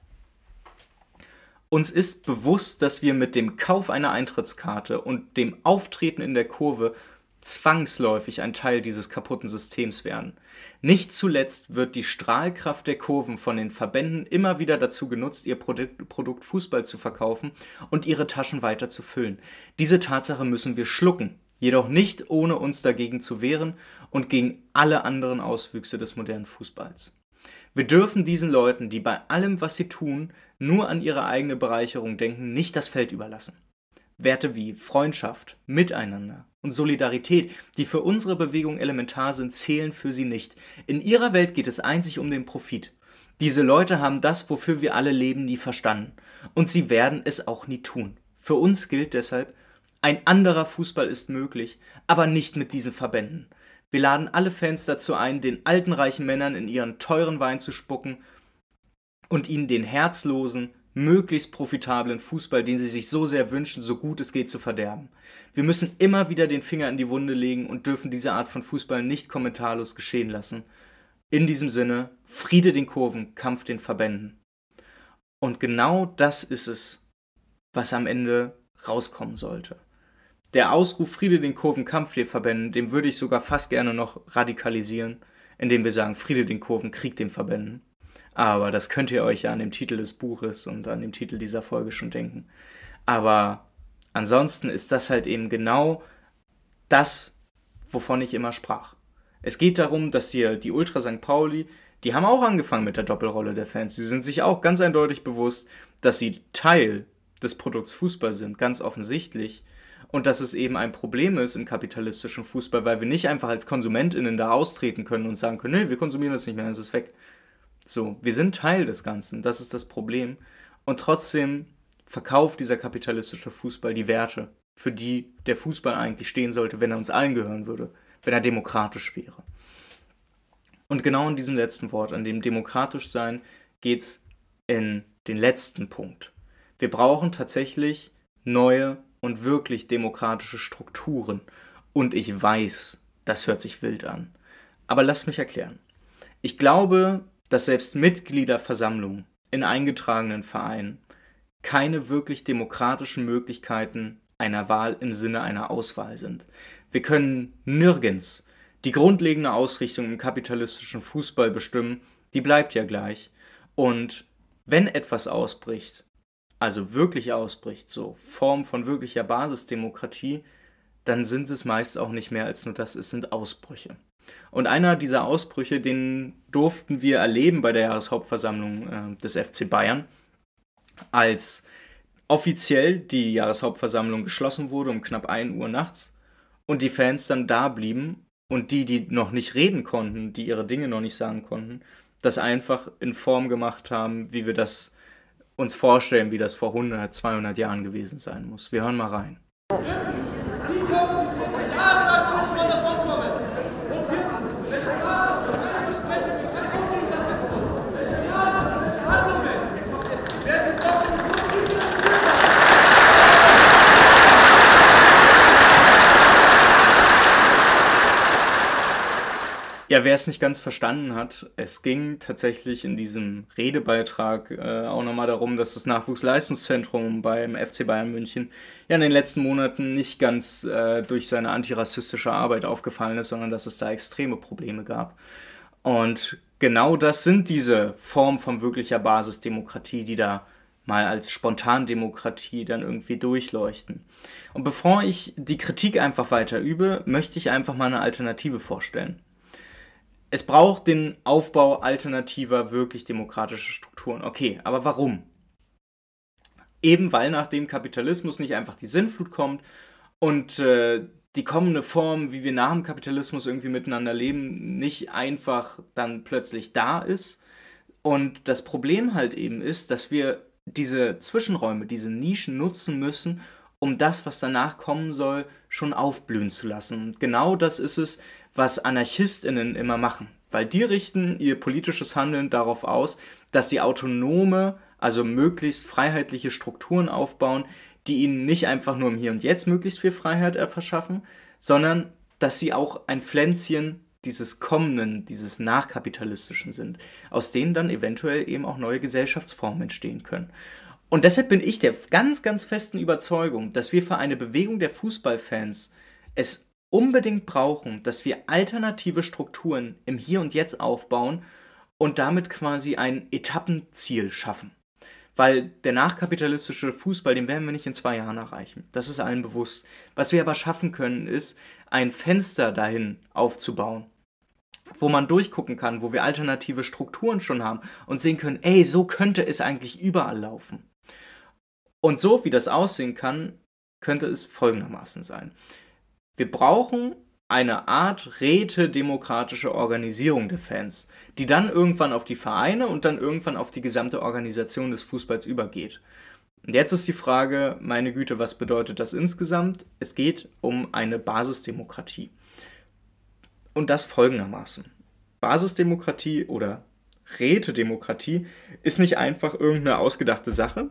Uns ist bewusst, dass wir mit dem Kauf einer Eintrittskarte und dem Auftreten in der Kurve zwangsläufig ein Teil dieses kaputten Systems werden. Nicht zuletzt wird die Strahlkraft der Kurven von den Verbänden immer wieder dazu genutzt, ihr Produkt, Fußball zu verkaufen und ihre Taschen weiter zu füllen. Diese Tatsache müssen wir schlucken. jedoch nicht ohne uns dagegen zu wehren und gegen alle anderen Auswüchse des modernen Fußballs. Wir dürfen diesen Leuten, die bei allem, was sie tun, nur an ihre eigene Bereicherung denken, nicht das Feld überlassen. Werte wie Freundschaft, Miteinander und Solidarität, die für unsere Bewegung elementar sind, zählen für sie nicht. In ihrer Welt geht es einzig um den Profit. Diese Leute haben das, wofür wir alle leben, nie verstanden. Und sie werden es auch nie tun. Für uns gilt deshalb, ein anderer Fußball ist möglich, aber nicht mit diesen Verbänden. Wir laden alle Fans dazu ein, den alten reichen Männern in ihren teuren Wein zu spucken und ihnen den herzlosen, möglichst profitablen Fußball, den sie sich so sehr wünschen, so gut es geht zu verderben. Wir müssen immer wieder den Finger in die Wunde legen und dürfen diese Art von Fußball nicht kommentarlos geschehen lassen. In diesem Sinne, Friede den Kurven, Kampf den Verbänden. Und genau das ist es, was am Ende rauskommen sollte. Der Ausruf Friede den Kurven, Kampf den Verbänden, den würde ich sogar fast gerne noch radikalisieren, indem wir sagen Friede den Kurven, Krieg den Verbänden. Aber das könnt ihr euch ja an dem Titel des Buches und an dem Titel dieser Folge schon denken. Aber ansonsten ist das halt eben genau das, wovon ich immer sprach. Es geht darum, dass hier die Ultra St. Pauli, die haben auch angefangen mit der Doppelrolle der Fans. Sie sind sich auch ganz eindeutig bewusst, dass sie Teil des Produkts Fußball sind, ganz offensichtlich. Und dass es eben ein Problem ist im kapitalistischen Fußball, weil wir nicht einfach als KonsumentInnen da austreten können und sagen können, nee, wir konsumieren das nicht mehr, es ist weg. So, wir sind Teil des Ganzen, das ist das Problem. Und trotzdem verkauft dieser kapitalistische Fußball die Werte, für die der Fußball eigentlich stehen sollte, wenn er uns allen gehören würde, wenn er demokratisch wäre. Und genau in diesem letzten Wort, an dem demokratisch sein, geht es in den letzten Punkt. Wir brauchen tatsächlich neue und wirklich demokratische Strukturen. Und ich weiß, das hört sich wild an. Aber lasst mich erklären. Ich glaube, dass selbst Mitgliederversammlungen in eingetragenen Vereinen keine wirklich demokratischen Möglichkeiten einer Wahl im Sinne einer Auswahl sind. Wir können nirgends die grundlegende Ausrichtung im kapitalistischen Fußball bestimmen, die bleibt ja gleich. Und wenn etwas ausbricht, also wirklich ausbricht, so Form von wirklicher Basisdemokratie, dann sind es meist auch nicht mehr als nur das, es sind Ausbrüche. Und einer dieser Ausbrüche, den durften wir erleben bei der Jahreshauptversammlung äh, des FC Bayern, als offiziell die Jahreshauptversammlung geschlossen wurde um knapp 1 Uhr nachts und die Fans dann da blieben und die, die noch nicht reden konnten, die ihre Dinge noch nicht sagen konnten, das einfach in Form gemacht haben, wie wir das uns vorstellen, wie das vor 100, 200 Jahren gewesen sein muss. Wir hören mal rein. Ja, wer es nicht ganz verstanden hat, es ging tatsächlich in diesem Redebeitrag äh, auch nochmal darum, dass das Nachwuchsleistungszentrum beim FC Bayern München ja in den letzten Monaten nicht ganz äh, durch seine antirassistische Arbeit aufgefallen ist, sondern dass es da extreme Probleme gab. Und genau das sind diese Formen von wirklicher Basisdemokratie, die da mal als Spontandemokratie dann irgendwie durchleuchten. Und bevor ich die Kritik einfach weiter übe, möchte ich einfach mal eine Alternative vorstellen es braucht den Aufbau alternativer, wirklich demokratischer Strukturen. Okay, aber warum? Eben weil nach dem Kapitalismus nicht einfach die Sinnflut kommt und äh, die kommende Form, wie wir nach dem Kapitalismus irgendwie miteinander leben, nicht einfach dann plötzlich da ist. Und das Problem halt eben ist, dass wir diese Zwischenräume, diese Nischen nutzen müssen, um das, was danach kommen soll, schon aufblühen zu lassen. Und genau das ist es, was AnarchistInnen immer machen. Weil die richten ihr politisches Handeln darauf aus, dass sie autonome, also möglichst freiheitliche Strukturen aufbauen, die ihnen nicht einfach nur im Hier und Jetzt möglichst viel Freiheit verschaffen, sondern dass sie auch ein Pflänzchen dieses kommenden, dieses nachkapitalistischen sind, aus denen dann eventuell eben auch neue Gesellschaftsformen entstehen können. Und deshalb bin ich der ganz, ganz festen Überzeugung, dass wir für eine Bewegung der Fußballfans es unbedingt brauchen, dass wir alternative Strukturen im Hier und Jetzt aufbauen und damit quasi ein Etappenziel schaffen. Weil der nachkapitalistische Fußball, den werden wir nicht in zwei Jahren erreichen. Das ist allen bewusst. Was wir aber schaffen können, ist, ein Fenster dahin aufzubauen, wo man durchgucken kann, wo wir alternative Strukturen schon haben und sehen können, ey, so könnte es eigentlich überall laufen. Und so wie das aussehen kann, könnte es folgendermaßen sein. Wir brauchen eine Art rätedemokratische Organisierung der Fans, die dann irgendwann auf die Vereine und dann irgendwann auf die gesamte Organisation des Fußballs übergeht. Und jetzt ist die Frage, meine Güte, was bedeutet das insgesamt? Es geht um eine Basisdemokratie. Und das folgendermaßen. Basisdemokratie oder Rätedemokratie ist nicht einfach irgendeine ausgedachte Sache,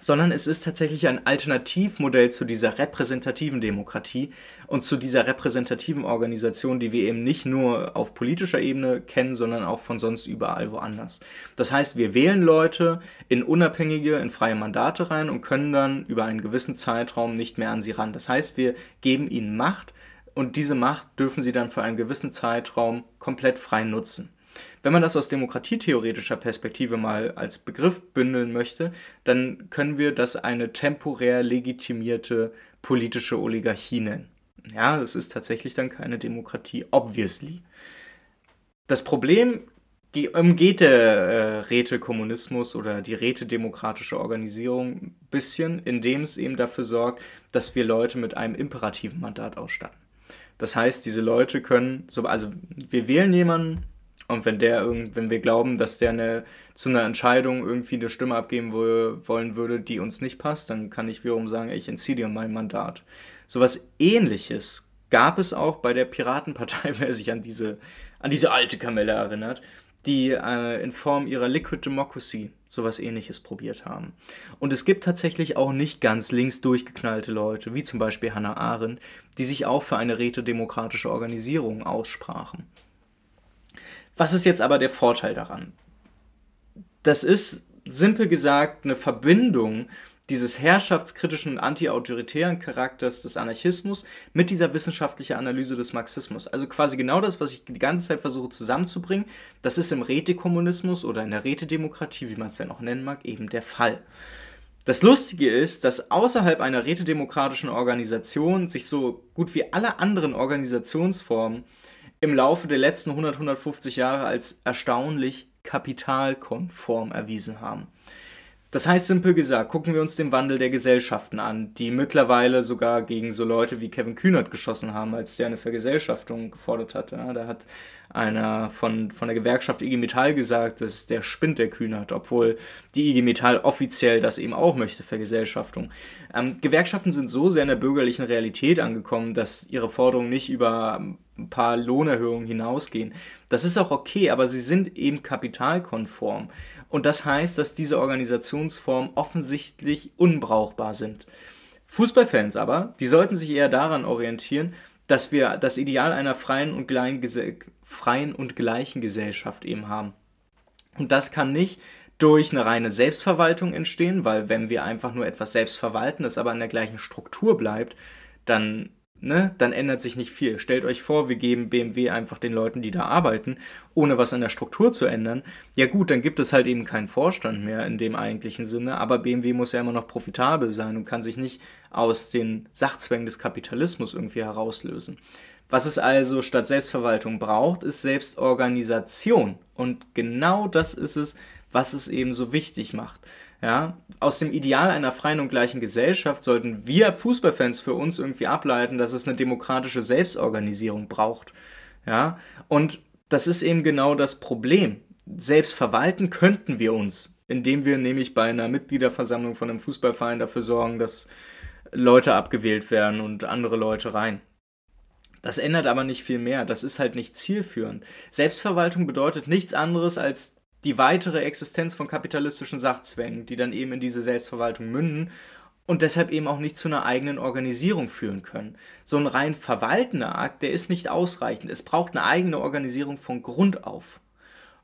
sondern es ist tatsächlich ein Alternativmodell zu dieser repräsentativen Demokratie und zu dieser repräsentativen Organisation, die wir eben nicht nur auf politischer Ebene kennen, sondern auch von sonst überall woanders. Das heißt, wir wählen Leute in unabhängige, in freie Mandate rein und können dann über einen gewissen Zeitraum nicht mehr an sie ran. Das heißt, wir geben ihnen Macht und diese Macht dürfen sie dann für einen gewissen Zeitraum komplett frei nutzen. Wenn man das aus demokratietheoretischer Perspektive mal als Begriff bündeln möchte, dann können wir das eine temporär legitimierte politische Oligarchie nennen. Ja, es ist tatsächlich dann keine Demokratie, obviously. Das Problem umgeht der äh, Rätekommunismus oder die rätedemokratische Organisierung ein bisschen, indem es eben dafür sorgt, dass wir Leute mit einem imperativen Mandat ausstatten. Das heißt, diese Leute können, so, also wir wählen jemanden, und wenn der wenn wir glauben, dass der eine, zu einer Entscheidung irgendwie eine Stimme abgeben wollen würde, die uns nicht passt, dann kann ich wiederum sagen, ich entziehe dir mein Mandat. Sowas ähnliches gab es auch bei der Piratenpartei, wer sich an diese, an diese alte Kamelle erinnert, die äh, in Form ihrer Liquid Democracy sowas ähnliches probiert haben. Und es gibt tatsächlich auch nicht ganz links durchgeknallte Leute, wie zum Beispiel Hannah Arendt, die sich auch für eine rätedemokratische Organisierung aussprachen. Was ist jetzt aber der Vorteil daran? Das ist simpel gesagt eine Verbindung dieses herrschaftskritischen und antiautoritären Charakters des Anarchismus mit dieser wissenschaftlichen Analyse des Marxismus. Also quasi genau das, was ich die ganze Zeit versuche zusammenzubringen, das ist im Rätekommunismus oder in der Rätedemokratie, wie man es denn auch nennen mag, eben der Fall. Das Lustige ist, dass außerhalb einer rätedemokratischen Organisation sich so gut wie alle anderen Organisationsformen im Laufe der letzten 100, 150 Jahre als erstaunlich kapitalkonform erwiesen haben. Das heißt simpel gesagt, gucken wir uns den Wandel der Gesellschaften an, die mittlerweile sogar gegen so Leute wie Kevin Kühnert geschossen haben, als der eine Vergesellschaftung gefordert hat. Ja, da hat einer von, von der Gewerkschaft IG Metall gesagt, dass der spinnt der Kühnert, obwohl die IG Metall offiziell das eben auch möchte, Vergesellschaftung. Ähm, Gewerkschaften sind so sehr in der bürgerlichen Realität angekommen, dass ihre Forderungen nicht über ein paar Lohnerhöhungen hinausgehen. Das ist auch okay, aber sie sind eben kapitalkonform. Und das heißt, dass diese Organisationsformen offensichtlich unbrauchbar sind. Fußballfans aber, die sollten sich eher daran orientieren, dass wir das Ideal einer freien und, freien und gleichen Gesellschaft eben haben. Und das kann nicht durch eine reine Selbstverwaltung entstehen, weil wenn wir einfach nur etwas selbst verwalten, das aber in der gleichen Struktur bleibt, dann ne, dann ändert sich nicht viel. Stellt euch vor, wir geben BMW einfach den Leuten, die da arbeiten, ohne was an der Struktur zu ändern. Ja gut, dann gibt es halt eben keinen Vorstand mehr in dem eigentlichen Sinne, aber BMW muss ja immer noch profitabel sein und kann sich nicht aus den Sachzwängen des Kapitalismus irgendwie herauslösen. Was es also statt Selbstverwaltung braucht, ist Selbstorganisation. Und genau das ist es, was es eben so wichtig macht. Ja, aus dem Ideal einer freien und gleichen Gesellschaft sollten wir Fußballfans für uns irgendwie ableiten, dass es eine demokratische Selbstorganisierung braucht. Ja, und das ist eben genau das Problem. Selbst verwalten könnten wir uns, indem wir nämlich bei einer Mitgliederversammlung von einem Fußballverein dafür sorgen, dass Leute abgewählt werden und andere Leute rein. Das ändert aber nicht viel mehr. Das ist halt nicht zielführend. Selbstverwaltung bedeutet nichts anderes als die weitere Existenz von kapitalistischen Sachzwängen, die dann eben in diese Selbstverwaltung münden und deshalb eben auch nicht zu einer eigenen Organisierung führen können. So ein rein verwaltender Akt, der ist nicht ausreichend. Es braucht eine eigene Organisierung von Grund auf.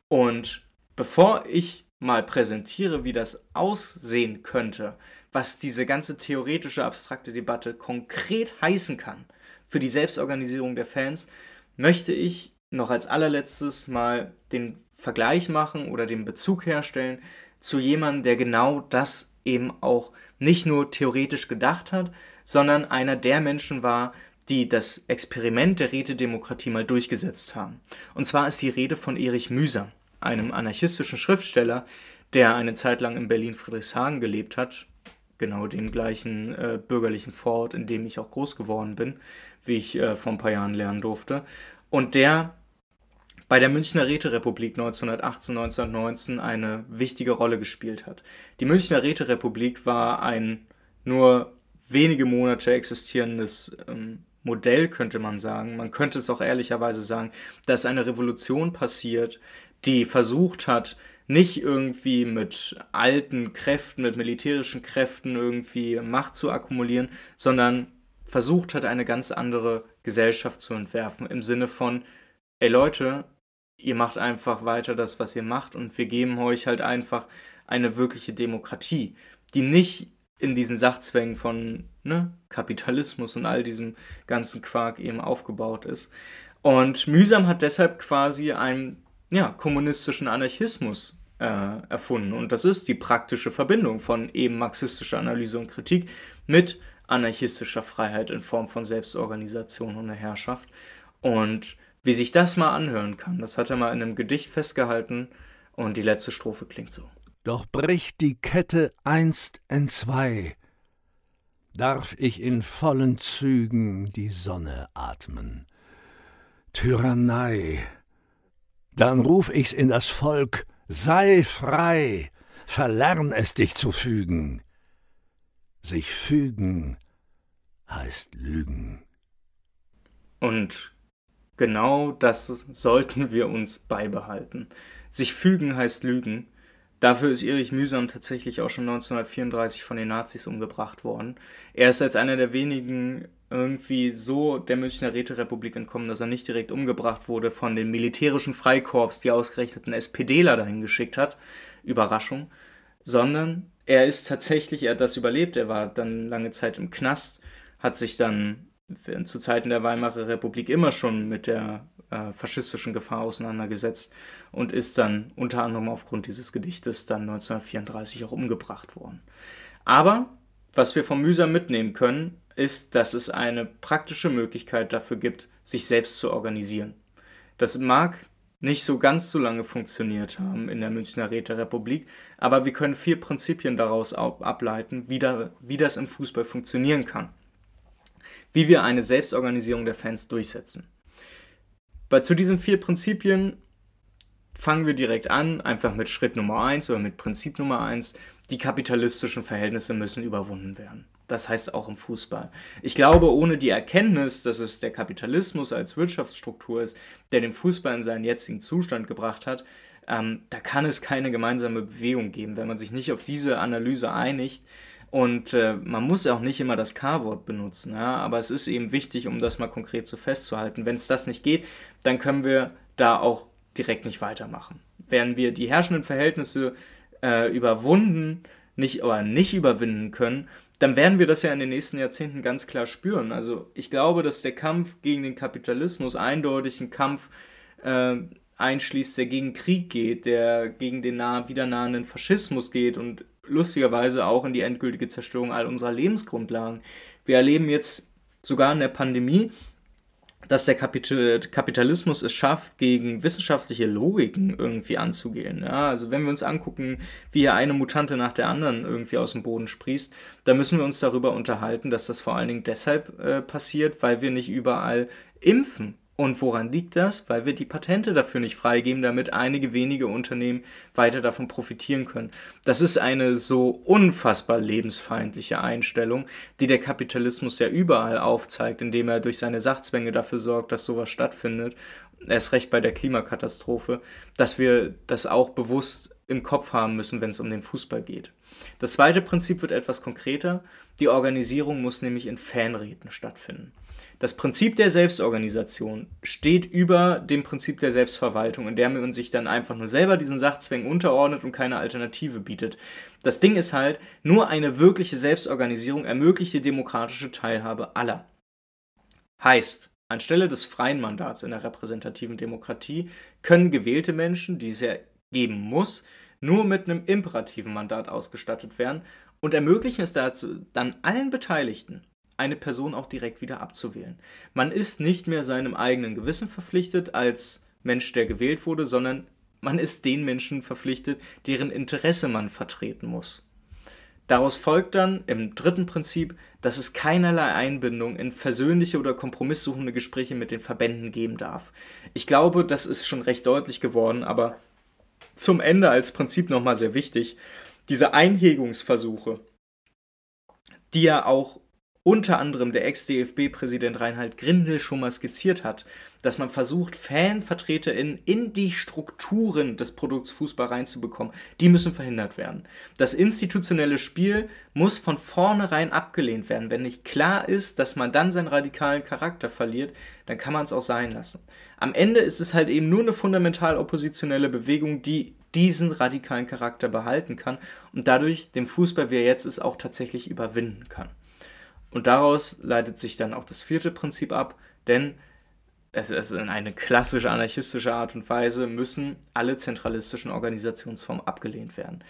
Und bevor ich mal präsentiere, wie das aussehen könnte, was diese ganze theoretische, abstrakte Debatte konkret heißen kann für die Selbstorganisierung der Fans, möchte ich noch als allerletztes mal den Vergleich machen oder den Bezug herstellen zu jemandem, der genau das eben auch nicht nur theoretisch gedacht hat, sondern einer der Menschen war, die das Experiment der Rätedemokratie mal durchgesetzt haben. Und zwar ist die Rede von Erich Mühsam, einem anarchistischen Schriftsteller, der eine Zeit lang in Berlin-Friedrichshagen gelebt hat, genau dem gleichen äh, bürgerlichen Vorort, in dem ich auch groß geworden bin, wie ich äh, vor ein paar Jahren lernen durfte. Und der bei der Münchner Räterepublik 1918, 1919 eine wichtige Rolle gespielt hat. Die Münchner Räterepublik war ein nur wenige Monate existierendes ähm, Modell, könnte man sagen. Man könnte es auch ehrlicherweise sagen, dass eine Revolution passiert, die versucht hat, nicht irgendwie mit alten Kräften, mit militärischen Kräften irgendwie Macht zu akkumulieren, sondern versucht hat, eine ganz andere Gesellschaft zu entwerfen. Im Sinne von, ey Leute, ihr macht einfach weiter das, was ihr macht und wir geben euch halt einfach eine wirkliche Demokratie, die nicht in diesen Sachzwängen von ne, Kapitalismus und all diesem ganzen Quark eben aufgebaut ist. Und Mühsam hat deshalb quasi einen ja, kommunistischen Anarchismus äh, erfunden. Und das ist die praktische Verbindung von eben marxistischer Analyse und Kritik mit anarchistischer Freiheit in Form von Selbstorganisation und Herrschaft. Und wie sich das mal anhören kann, das hat er mal in einem Gedicht festgehalten und die letzte Strophe klingt so. Doch bricht die Kette einst entzwei, darf ich in vollen Zügen die Sonne atmen. Tyrannei, dann ruf ich's in das Volk, sei frei, verlern es dich zu fügen. Sich fügen heißt lügen. Und Genau das sollten wir uns beibehalten. Sich fügen heißt lügen. Dafür ist Erich Mühsam tatsächlich auch schon 1934 von den Nazis umgebracht worden. Er ist als einer der wenigen irgendwie so der Münchner Räterepublik entkommen, dass er nicht direkt umgebracht wurde von den militärischen Freikorps, die ausgerechneten SPDler dahin geschickt hat. Überraschung. Sondern er ist tatsächlich, er hat das überlebt, er war dann lange Zeit im Knast, hat sich dann zu Zeiten der Weimarer Republik immer schon mit der äh, faschistischen Gefahr auseinandergesetzt und ist dann unter anderem aufgrund dieses Gedichtes dann 1934 auch umgebracht worden. Aber was wir vom Mühsam mitnehmen können, ist, dass es eine praktische Möglichkeit dafür gibt, sich selbst zu organisieren. Das mag nicht so ganz so lange funktioniert haben in der Münchner Räterepublik, aber wir können vier Prinzipien daraus ableiten, wie, da, wie das im Fußball funktionieren kann wie wir eine Selbstorganisierung der Fans durchsetzen. Bei, zu diesen vier Prinzipien fangen wir direkt an, einfach mit Schritt Nummer 1 oder mit Prinzip Nummer 1. Die kapitalistischen Verhältnisse müssen überwunden werden. Das heißt auch im Fußball. Ich glaube, ohne die Erkenntnis, dass es der Kapitalismus als Wirtschaftsstruktur ist, der den Fußball in seinen jetzigen Zustand gebracht hat, ähm, da kann es keine gemeinsame Bewegung geben. Wenn man sich nicht auf diese Analyse einigt, und äh, man muss auch nicht immer das K-Wort benutzen, ja? aber es ist eben wichtig, um das mal konkret so festzuhalten. Wenn es das nicht geht, dann können wir da auch direkt nicht weitermachen. Werden wir die herrschenden Verhältnisse äh, überwunden, nicht oder nicht überwinden können, dann werden wir das ja in den nächsten Jahrzehnten ganz klar spüren. Also ich glaube, dass der Kampf gegen den Kapitalismus eindeutig ein Kampf äh, einschließt, der gegen Krieg geht, der gegen den nah, wieder nahenden Faschismus geht und lustigerweise auch in die endgültige Zerstörung all unserer Lebensgrundlagen. Wir erleben jetzt sogar in der Pandemie, dass der Kapitalismus es schafft, gegen wissenschaftliche Logiken irgendwie anzugehen. Ja, also wenn wir uns angucken, wie hier eine Mutante nach der anderen irgendwie aus dem Boden sprießt, dann müssen wir uns darüber unterhalten, dass das vor allen Dingen deshalb äh, passiert, weil wir nicht überall impfen. Und woran liegt das? Weil wir die Patente dafür nicht freigeben, damit einige wenige Unternehmen weiter davon profitieren können. Das ist eine so unfassbar lebensfeindliche Einstellung, die der Kapitalismus ja überall aufzeigt, indem er durch seine Sachzwänge dafür sorgt, dass sowas stattfindet. Erst recht bei der Klimakatastrophe, dass wir das auch bewusst im Kopf haben müssen, wenn es um den Fußball geht. Das zweite Prinzip wird etwas konkreter. Die Organisierung muss nämlich in Fanräten stattfinden. Das Prinzip der Selbstorganisation steht über dem Prinzip der Selbstverwaltung, in der man sich dann einfach nur selber diesen Sachzwängen unterordnet und keine Alternative bietet. Das Ding ist halt, nur eine wirkliche Selbstorganisierung ermöglicht die demokratische Teilhabe aller. Heißt, anstelle des freien Mandats in der repräsentativen Demokratie können gewählte Menschen, die es ja geben muss, nur mit einem imperativen Mandat ausgestattet werden und ermöglichen es dazu dann allen Beteiligten, eine Person auch direkt wieder abzuwählen. Man ist nicht mehr seinem eigenen Gewissen verpflichtet als Mensch, der gewählt wurde, sondern man ist den Menschen verpflichtet, deren Interesse man vertreten muss. Daraus folgt dann im dritten Prinzip, dass es keinerlei Einbindung in versöhnliche oder kompromisssuchende Gespräche mit den Verbänden geben darf. Ich glaube, das ist schon recht deutlich geworden, aber zum Ende als Prinzip nochmal sehr wichtig. Diese Einhegungsversuche, die ja auch unter anderem der Ex-DFB-Präsident Reinhard Grindel schon mal skizziert hat, dass man versucht, FanvertreterInnen in die Strukturen des Produkts Fußball reinzubekommen, die müssen verhindert werden. Das institutionelle Spiel muss von vornherein abgelehnt werden. Wenn nicht klar ist, dass man dann seinen radikalen Charakter verliert, dann kann man es auch sein lassen. Am Ende ist es halt eben nur eine fundamental oppositionelle Bewegung, die diesen radikalen Charakter behalten kann und dadurch den Fußball, wie er jetzt ist, auch tatsächlich überwinden kann. Und daraus leitet sich dann auch das vierte Prinzip ab, denn es ist in eine klassische anarchistische Art und Weise müssen alle zentralistischen Organisationsformen abgelehnt werden.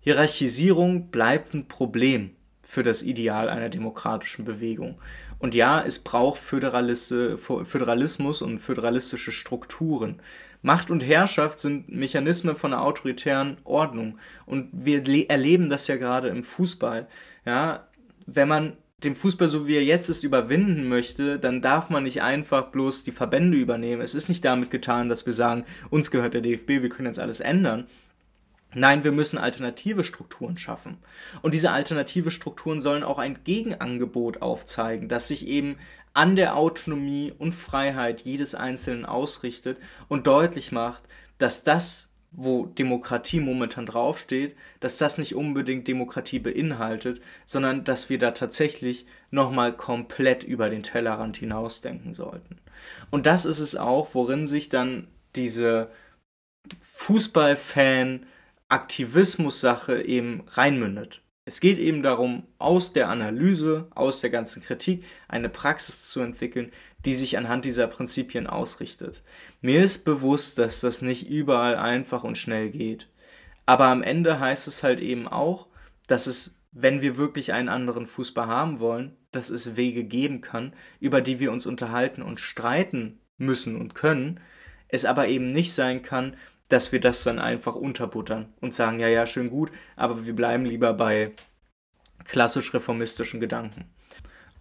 Hierarchisierung bleibt ein Problem für das Ideal einer demokratischen Bewegung. Und ja, es braucht Föderalismus und föderalistische Strukturen. Macht und Herrschaft sind Mechanismen von einer autoritären Ordnung. Und wir erleben das ja gerade im Fußball. Ja, wenn man den Fußball, so wie er jetzt ist, überwinden möchte, dann darf man nicht einfach bloß die Verbände übernehmen. Es ist nicht damit getan, dass wir sagen, uns gehört der DFB, wir können jetzt alles ändern. Nein, wir müssen alternative Strukturen schaffen. Und diese alternative Strukturen sollen auch ein Gegenangebot aufzeigen, das sich eben an der Autonomie und Freiheit jedes Einzelnen ausrichtet und deutlich macht, dass das, wo Demokratie momentan draufsteht, dass das nicht unbedingt Demokratie beinhaltet, sondern dass wir da tatsächlich nochmal komplett über den Tellerrand hinausdenken sollten. Und das ist es auch, worin sich dann diese Fußballfan-Aktivismus-Sache eben reinmündet. Es geht eben darum, aus der Analyse, aus der ganzen Kritik eine Praxis zu entwickeln, die sich anhand dieser Prinzipien ausrichtet. Mir ist bewusst, dass das nicht überall einfach und schnell geht. Aber am Ende heißt es halt eben auch, dass es, wenn wir wirklich einen anderen Fußball haben wollen, dass es Wege geben kann, über die wir uns unterhalten und streiten müssen und können, es aber eben nicht sein kann, dass wir das dann einfach unterbuttern und sagen, ja, ja, schön gut, aber wir bleiben lieber bei klassisch reformistischen Gedanken.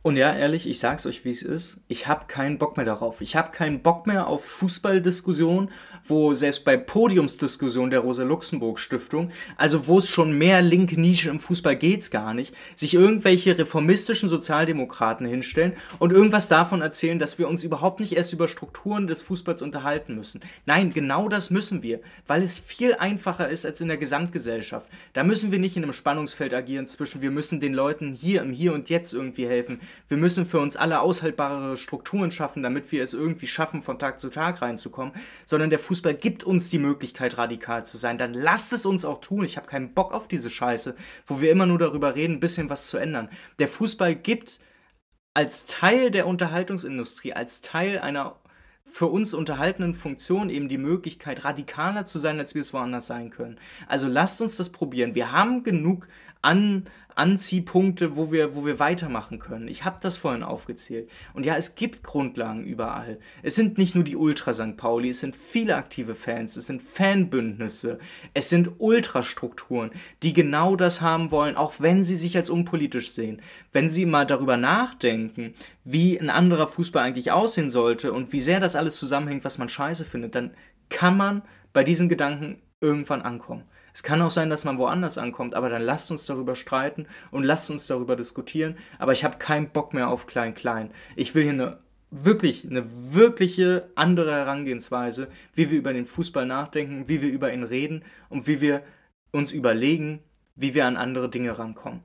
Und ja, ehrlich, ich sag's euch, wie es ist. Ich habe keinen Bock mehr darauf. Ich habe keinen Bock mehr auf Fußballdiskussionen, wo selbst bei Podiumsdiskussionen der Rosa-Luxemburg-Stiftung, also wo es schon mehr linke Nische im Fußball geht's gar nicht, sich irgendwelche reformistischen Sozialdemokraten hinstellen und irgendwas davon erzählen, dass wir uns überhaupt nicht erst über Strukturen des Fußballs unterhalten müssen. Nein, genau das müssen wir, weil es viel einfacher ist als in der Gesamtgesellschaft. Da müssen wir nicht in einem Spannungsfeld agieren zwischen, wir müssen den Leuten hier im Hier und Jetzt irgendwie helfen wir müssen für uns alle aushaltbare Strukturen schaffen, damit wir es irgendwie schaffen, von Tag zu Tag reinzukommen, sondern der Fußball gibt uns die Möglichkeit, radikal zu sein. Dann lasst es uns auch tun. Ich habe keinen Bock auf diese Scheiße, wo wir immer nur darüber reden, ein bisschen was zu ändern. Der Fußball gibt als Teil der Unterhaltungsindustrie, als Teil einer für uns unterhaltenen Funktion eben die Möglichkeit, radikaler zu sein, als wir es woanders sein können. Also lasst uns das probieren. Wir haben genug an Anziehpunkte, wo wir, wo wir weitermachen können. Ich habe das vorhin aufgezählt. Und ja, es gibt Grundlagen überall. Es sind nicht nur die Ultra St. Pauli, es sind viele aktive Fans, es sind Fanbündnisse, es sind Ultrastrukturen, die genau das haben wollen, auch wenn sie sich als unpolitisch sehen. Wenn sie mal darüber nachdenken, wie ein anderer Fußball eigentlich aussehen sollte und wie sehr das alles zusammenhängt, was man scheiße findet, dann kann man bei diesen Gedanken irgendwann ankommen. Es kann auch sein, dass man woanders ankommt, aber dann lasst uns darüber streiten und lasst uns darüber diskutieren. Aber ich habe keinen Bock mehr auf Klein-Klein. Ich will hier eine wirklich, eine wirkliche andere Herangehensweise, wie wir über den Fußball nachdenken, wie wir über ihn reden und wie wir uns überlegen, wie wir an andere Dinge rankommen.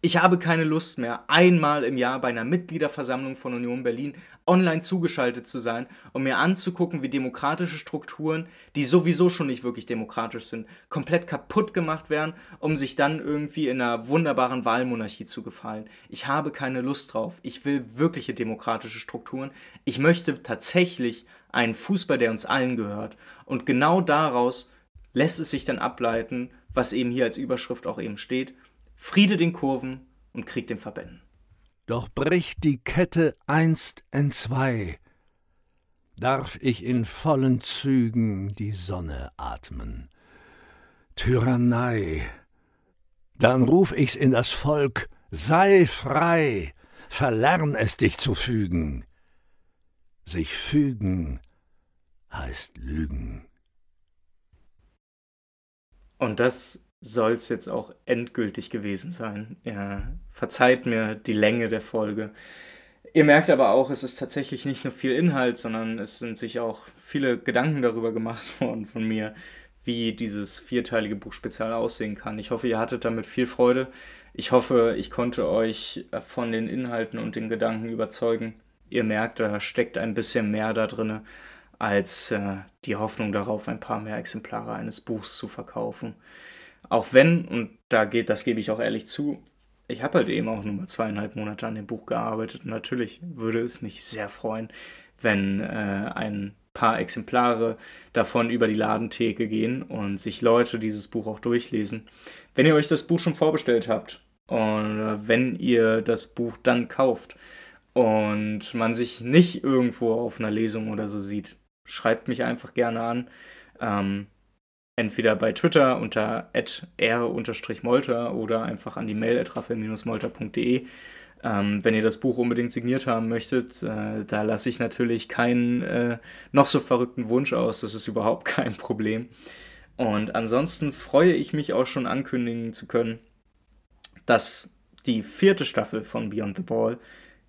Ich habe keine Lust mehr, einmal im Jahr bei einer Mitgliederversammlung von Union Berlin online zugeschaltet zu sein und mir anzugucken, wie demokratische Strukturen, die sowieso schon nicht wirklich demokratisch sind, komplett kaputt gemacht werden, um sich dann irgendwie in einer wunderbaren Wahlmonarchie zu gefallen. Ich habe keine Lust drauf. Ich will wirkliche demokratische Strukturen. Ich möchte tatsächlich einen Fußball, der uns allen gehört. Und genau daraus lässt es sich dann ableiten, was eben hier als Überschrift auch eben steht. Friede den Kurven und Krieg den Verbänden. Doch bricht die Kette einst entzwei, darf ich in vollen Zügen die Sonne atmen. Tyrannei, dann ruf ich's in das Volk, sei frei, verlern es dich zu fügen. Sich fügen heißt lügen. Und das soll's jetzt auch endgültig gewesen sein. Ja, verzeiht mir die Länge der Folge. Ihr merkt aber auch, es ist tatsächlich nicht nur viel Inhalt, sondern es sind sich auch viele Gedanken darüber gemacht worden von mir, wie dieses vierteilige Buchspezial aussehen kann. Ich hoffe, ihr hattet damit viel Freude. Ich hoffe, ich konnte euch von den Inhalten und den Gedanken überzeugen. Ihr merkt, da steckt ein bisschen mehr da drin, als äh, die Hoffnung darauf, ein paar mehr Exemplare eines Buchs zu verkaufen. Auch wenn, und da geht, das gebe ich auch ehrlich zu, ich habe halt eben auch nur mal zweieinhalb Monate an dem Buch gearbeitet. Und natürlich würde es mich sehr freuen, wenn äh, ein paar Exemplare davon über die Ladentheke gehen und sich Leute dieses Buch auch durchlesen. Wenn ihr euch das Buch schon vorbestellt habt und äh, wenn ihr das Buch dann kauft und man sich nicht irgendwo auf einer Lesung oder so sieht, schreibt mich einfach gerne an. Ähm, entweder bei Twitter unter r-molter oder einfach an die Mail at molterde ähm, wenn ihr das Buch unbedingt signiert haben möchtet, äh, da lasse ich natürlich keinen äh, noch so verrückten Wunsch aus. Das ist überhaupt kein Problem. Und ansonsten freue ich mich auch schon ankündigen zu können, dass die vierte Staffel von Beyond the Ball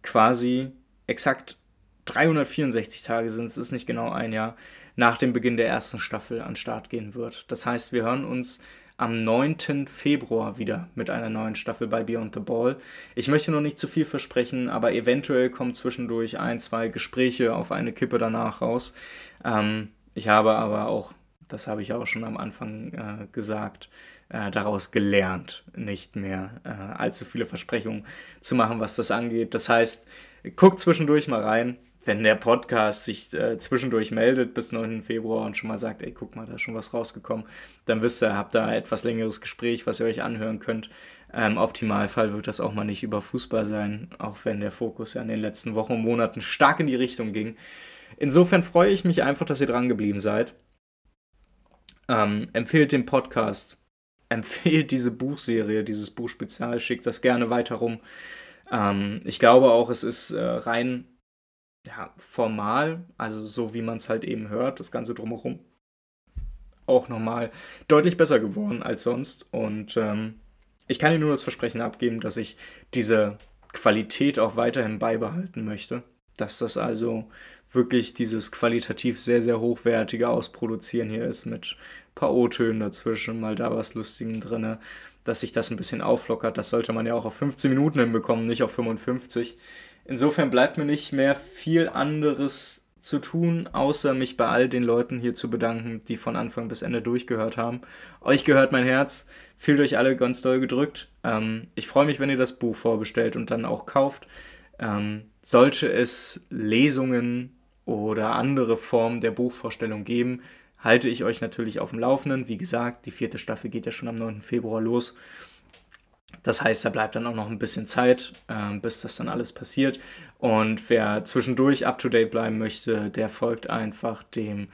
quasi exakt 364 Tage sind, es ist nicht genau ein Jahr, nach dem Beginn der ersten Staffel an Start gehen wird. Das heißt, wir hören uns am 9. Februar wieder mit einer neuen Staffel bei Beyond the Ball. Ich möchte noch nicht zu viel versprechen, aber eventuell kommen zwischendurch ein, zwei Gespräche auf eine Kippe danach raus. Ähm, ich habe aber auch, das habe ich auch schon am Anfang äh, gesagt, äh, daraus gelernt, nicht mehr äh, allzu viele Versprechungen zu machen, was das angeht. Das heißt, guckt zwischendurch mal rein wenn der Podcast sich äh, zwischendurch meldet bis 9. Februar und schon mal sagt, ey, guck mal, da ist schon was rausgekommen, dann wisst ihr, habt da etwas längeres Gespräch, was ihr euch anhören könnt. Im ähm, Optimalfall wird das auch mal nicht über Fußball sein, auch wenn der Fokus ja in den letzten Wochen und Monaten stark in die Richtung ging. Insofern freue ich mich einfach, dass ihr dran geblieben seid. Ähm, empfehlt den Podcast, empfehlt diese Buchserie, dieses Buchspezial, schickt das gerne weiter rum. Ähm, ich glaube auch, es ist äh, rein ja, formal, also so wie man es halt eben hört, das Ganze drumherum, auch nochmal deutlich besser geworden als sonst. Und ähm, ich kann Ihnen nur das Versprechen abgeben, dass ich diese Qualität auch weiterhin beibehalten möchte. Dass das also wirklich dieses qualitativ sehr, sehr hochwertige Ausproduzieren hier ist mit ein paar O-Tönen dazwischen, mal da was Lustigen drin, dass sich das ein bisschen auflockert. Das sollte man ja auch auf 15 Minuten hinbekommen, nicht auf 55. Insofern bleibt mir nicht mehr viel anderes zu tun, außer mich bei all den Leuten hier zu bedanken, die von Anfang bis Ende durchgehört haben. Euch gehört mein Herz, fühlt euch alle ganz doll gedrückt. Ähm, ich freue mich, wenn ihr das Buch vorbestellt und dann auch kauft. Ähm, sollte es Lesungen oder andere Formen der Buchvorstellung geben, halte ich euch natürlich auf dem Laufenden. Wie gesagt, die vierte Staffel geht ja schon am 9. Februar los. Das heißt, da bleibt dann auch noch ein bisschen Zeit, äh, bis das dann alles passiert. Und wer zwischendurch up-to-date bleiben möchte, der folgt einfach dem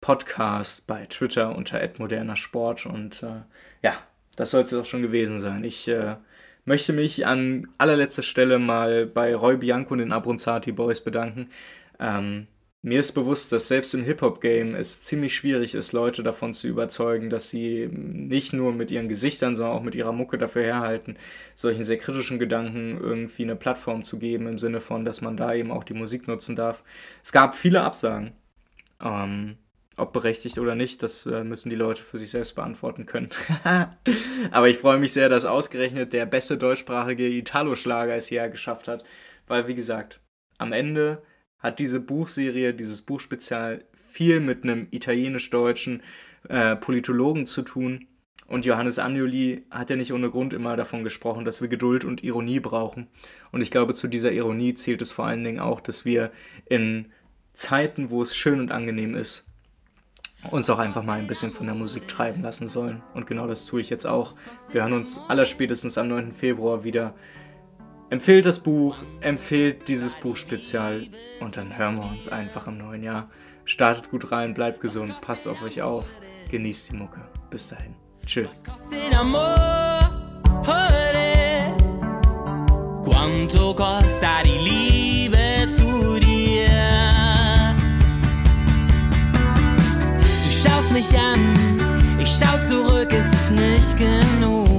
Podcast bei Twitter unter moderner Sport. Und äh, ja, das soll es auch schon gewesen sein. Ich äh, möchte mich an allerletzter Stelle mal bei Roy Bianco und den Abronzati Boys bedanken. Ähm, mir ist bewusst, dass selbst im Hip-Hop-Game es ziemlich schwierig ist, Leute davon zu überzeugen, dass sie nicht nur mit ihren Gesichtern, sondern auch mit ihrer Mucke dafür herhalten, solchen sehr kritischen Gedanken irgendwie eine Plattform zu geben, im Sinne von, dass man da eben auch die Musik nutzen darf. Es gab viele Absagen. Ähm, ob berechtigt oder nicht, das äh, müssen die Leute für sich selbst beantworten können. Aber ich freue mich sehr, dass ausgerechnet der beste deutschsprachige Italo-Schlager es hierher geschafft hat, weil, wie gesagt, am Ende hat diese Buchserie, dieses Buchspezial viel mit einem italienisch-deutschen äh, Politologen zu tun. Und Johannes Agnoli hat ja nicht ohne Grund immer davon gesprochen, dass wir Geduld und Ironie brauchen. Und ich glaube, zu dieser Ironie zählt es vor allen Dingen auch, dass wir in Zeiten, wo es schön und angenehm ist, uns auch einfach mal ein bisschen von der Musik treiben lassen sollen. Und genau das tue ich jetzt auch. Wir hören uns allerspätestens am 9. Februar wieder. Empfehlt das Buch, empfehlt dieses Buch spezial und dann hören wir uns einfach im neuen Jahr. Startet gut rein, bleibt gesund, passt auf euch auf, genießt die Mucke. Bis dahin. Tschüss. Quanto costa die Liebe zu dir? Du schaust mich an, ich schau zurück, es ist nicht genug.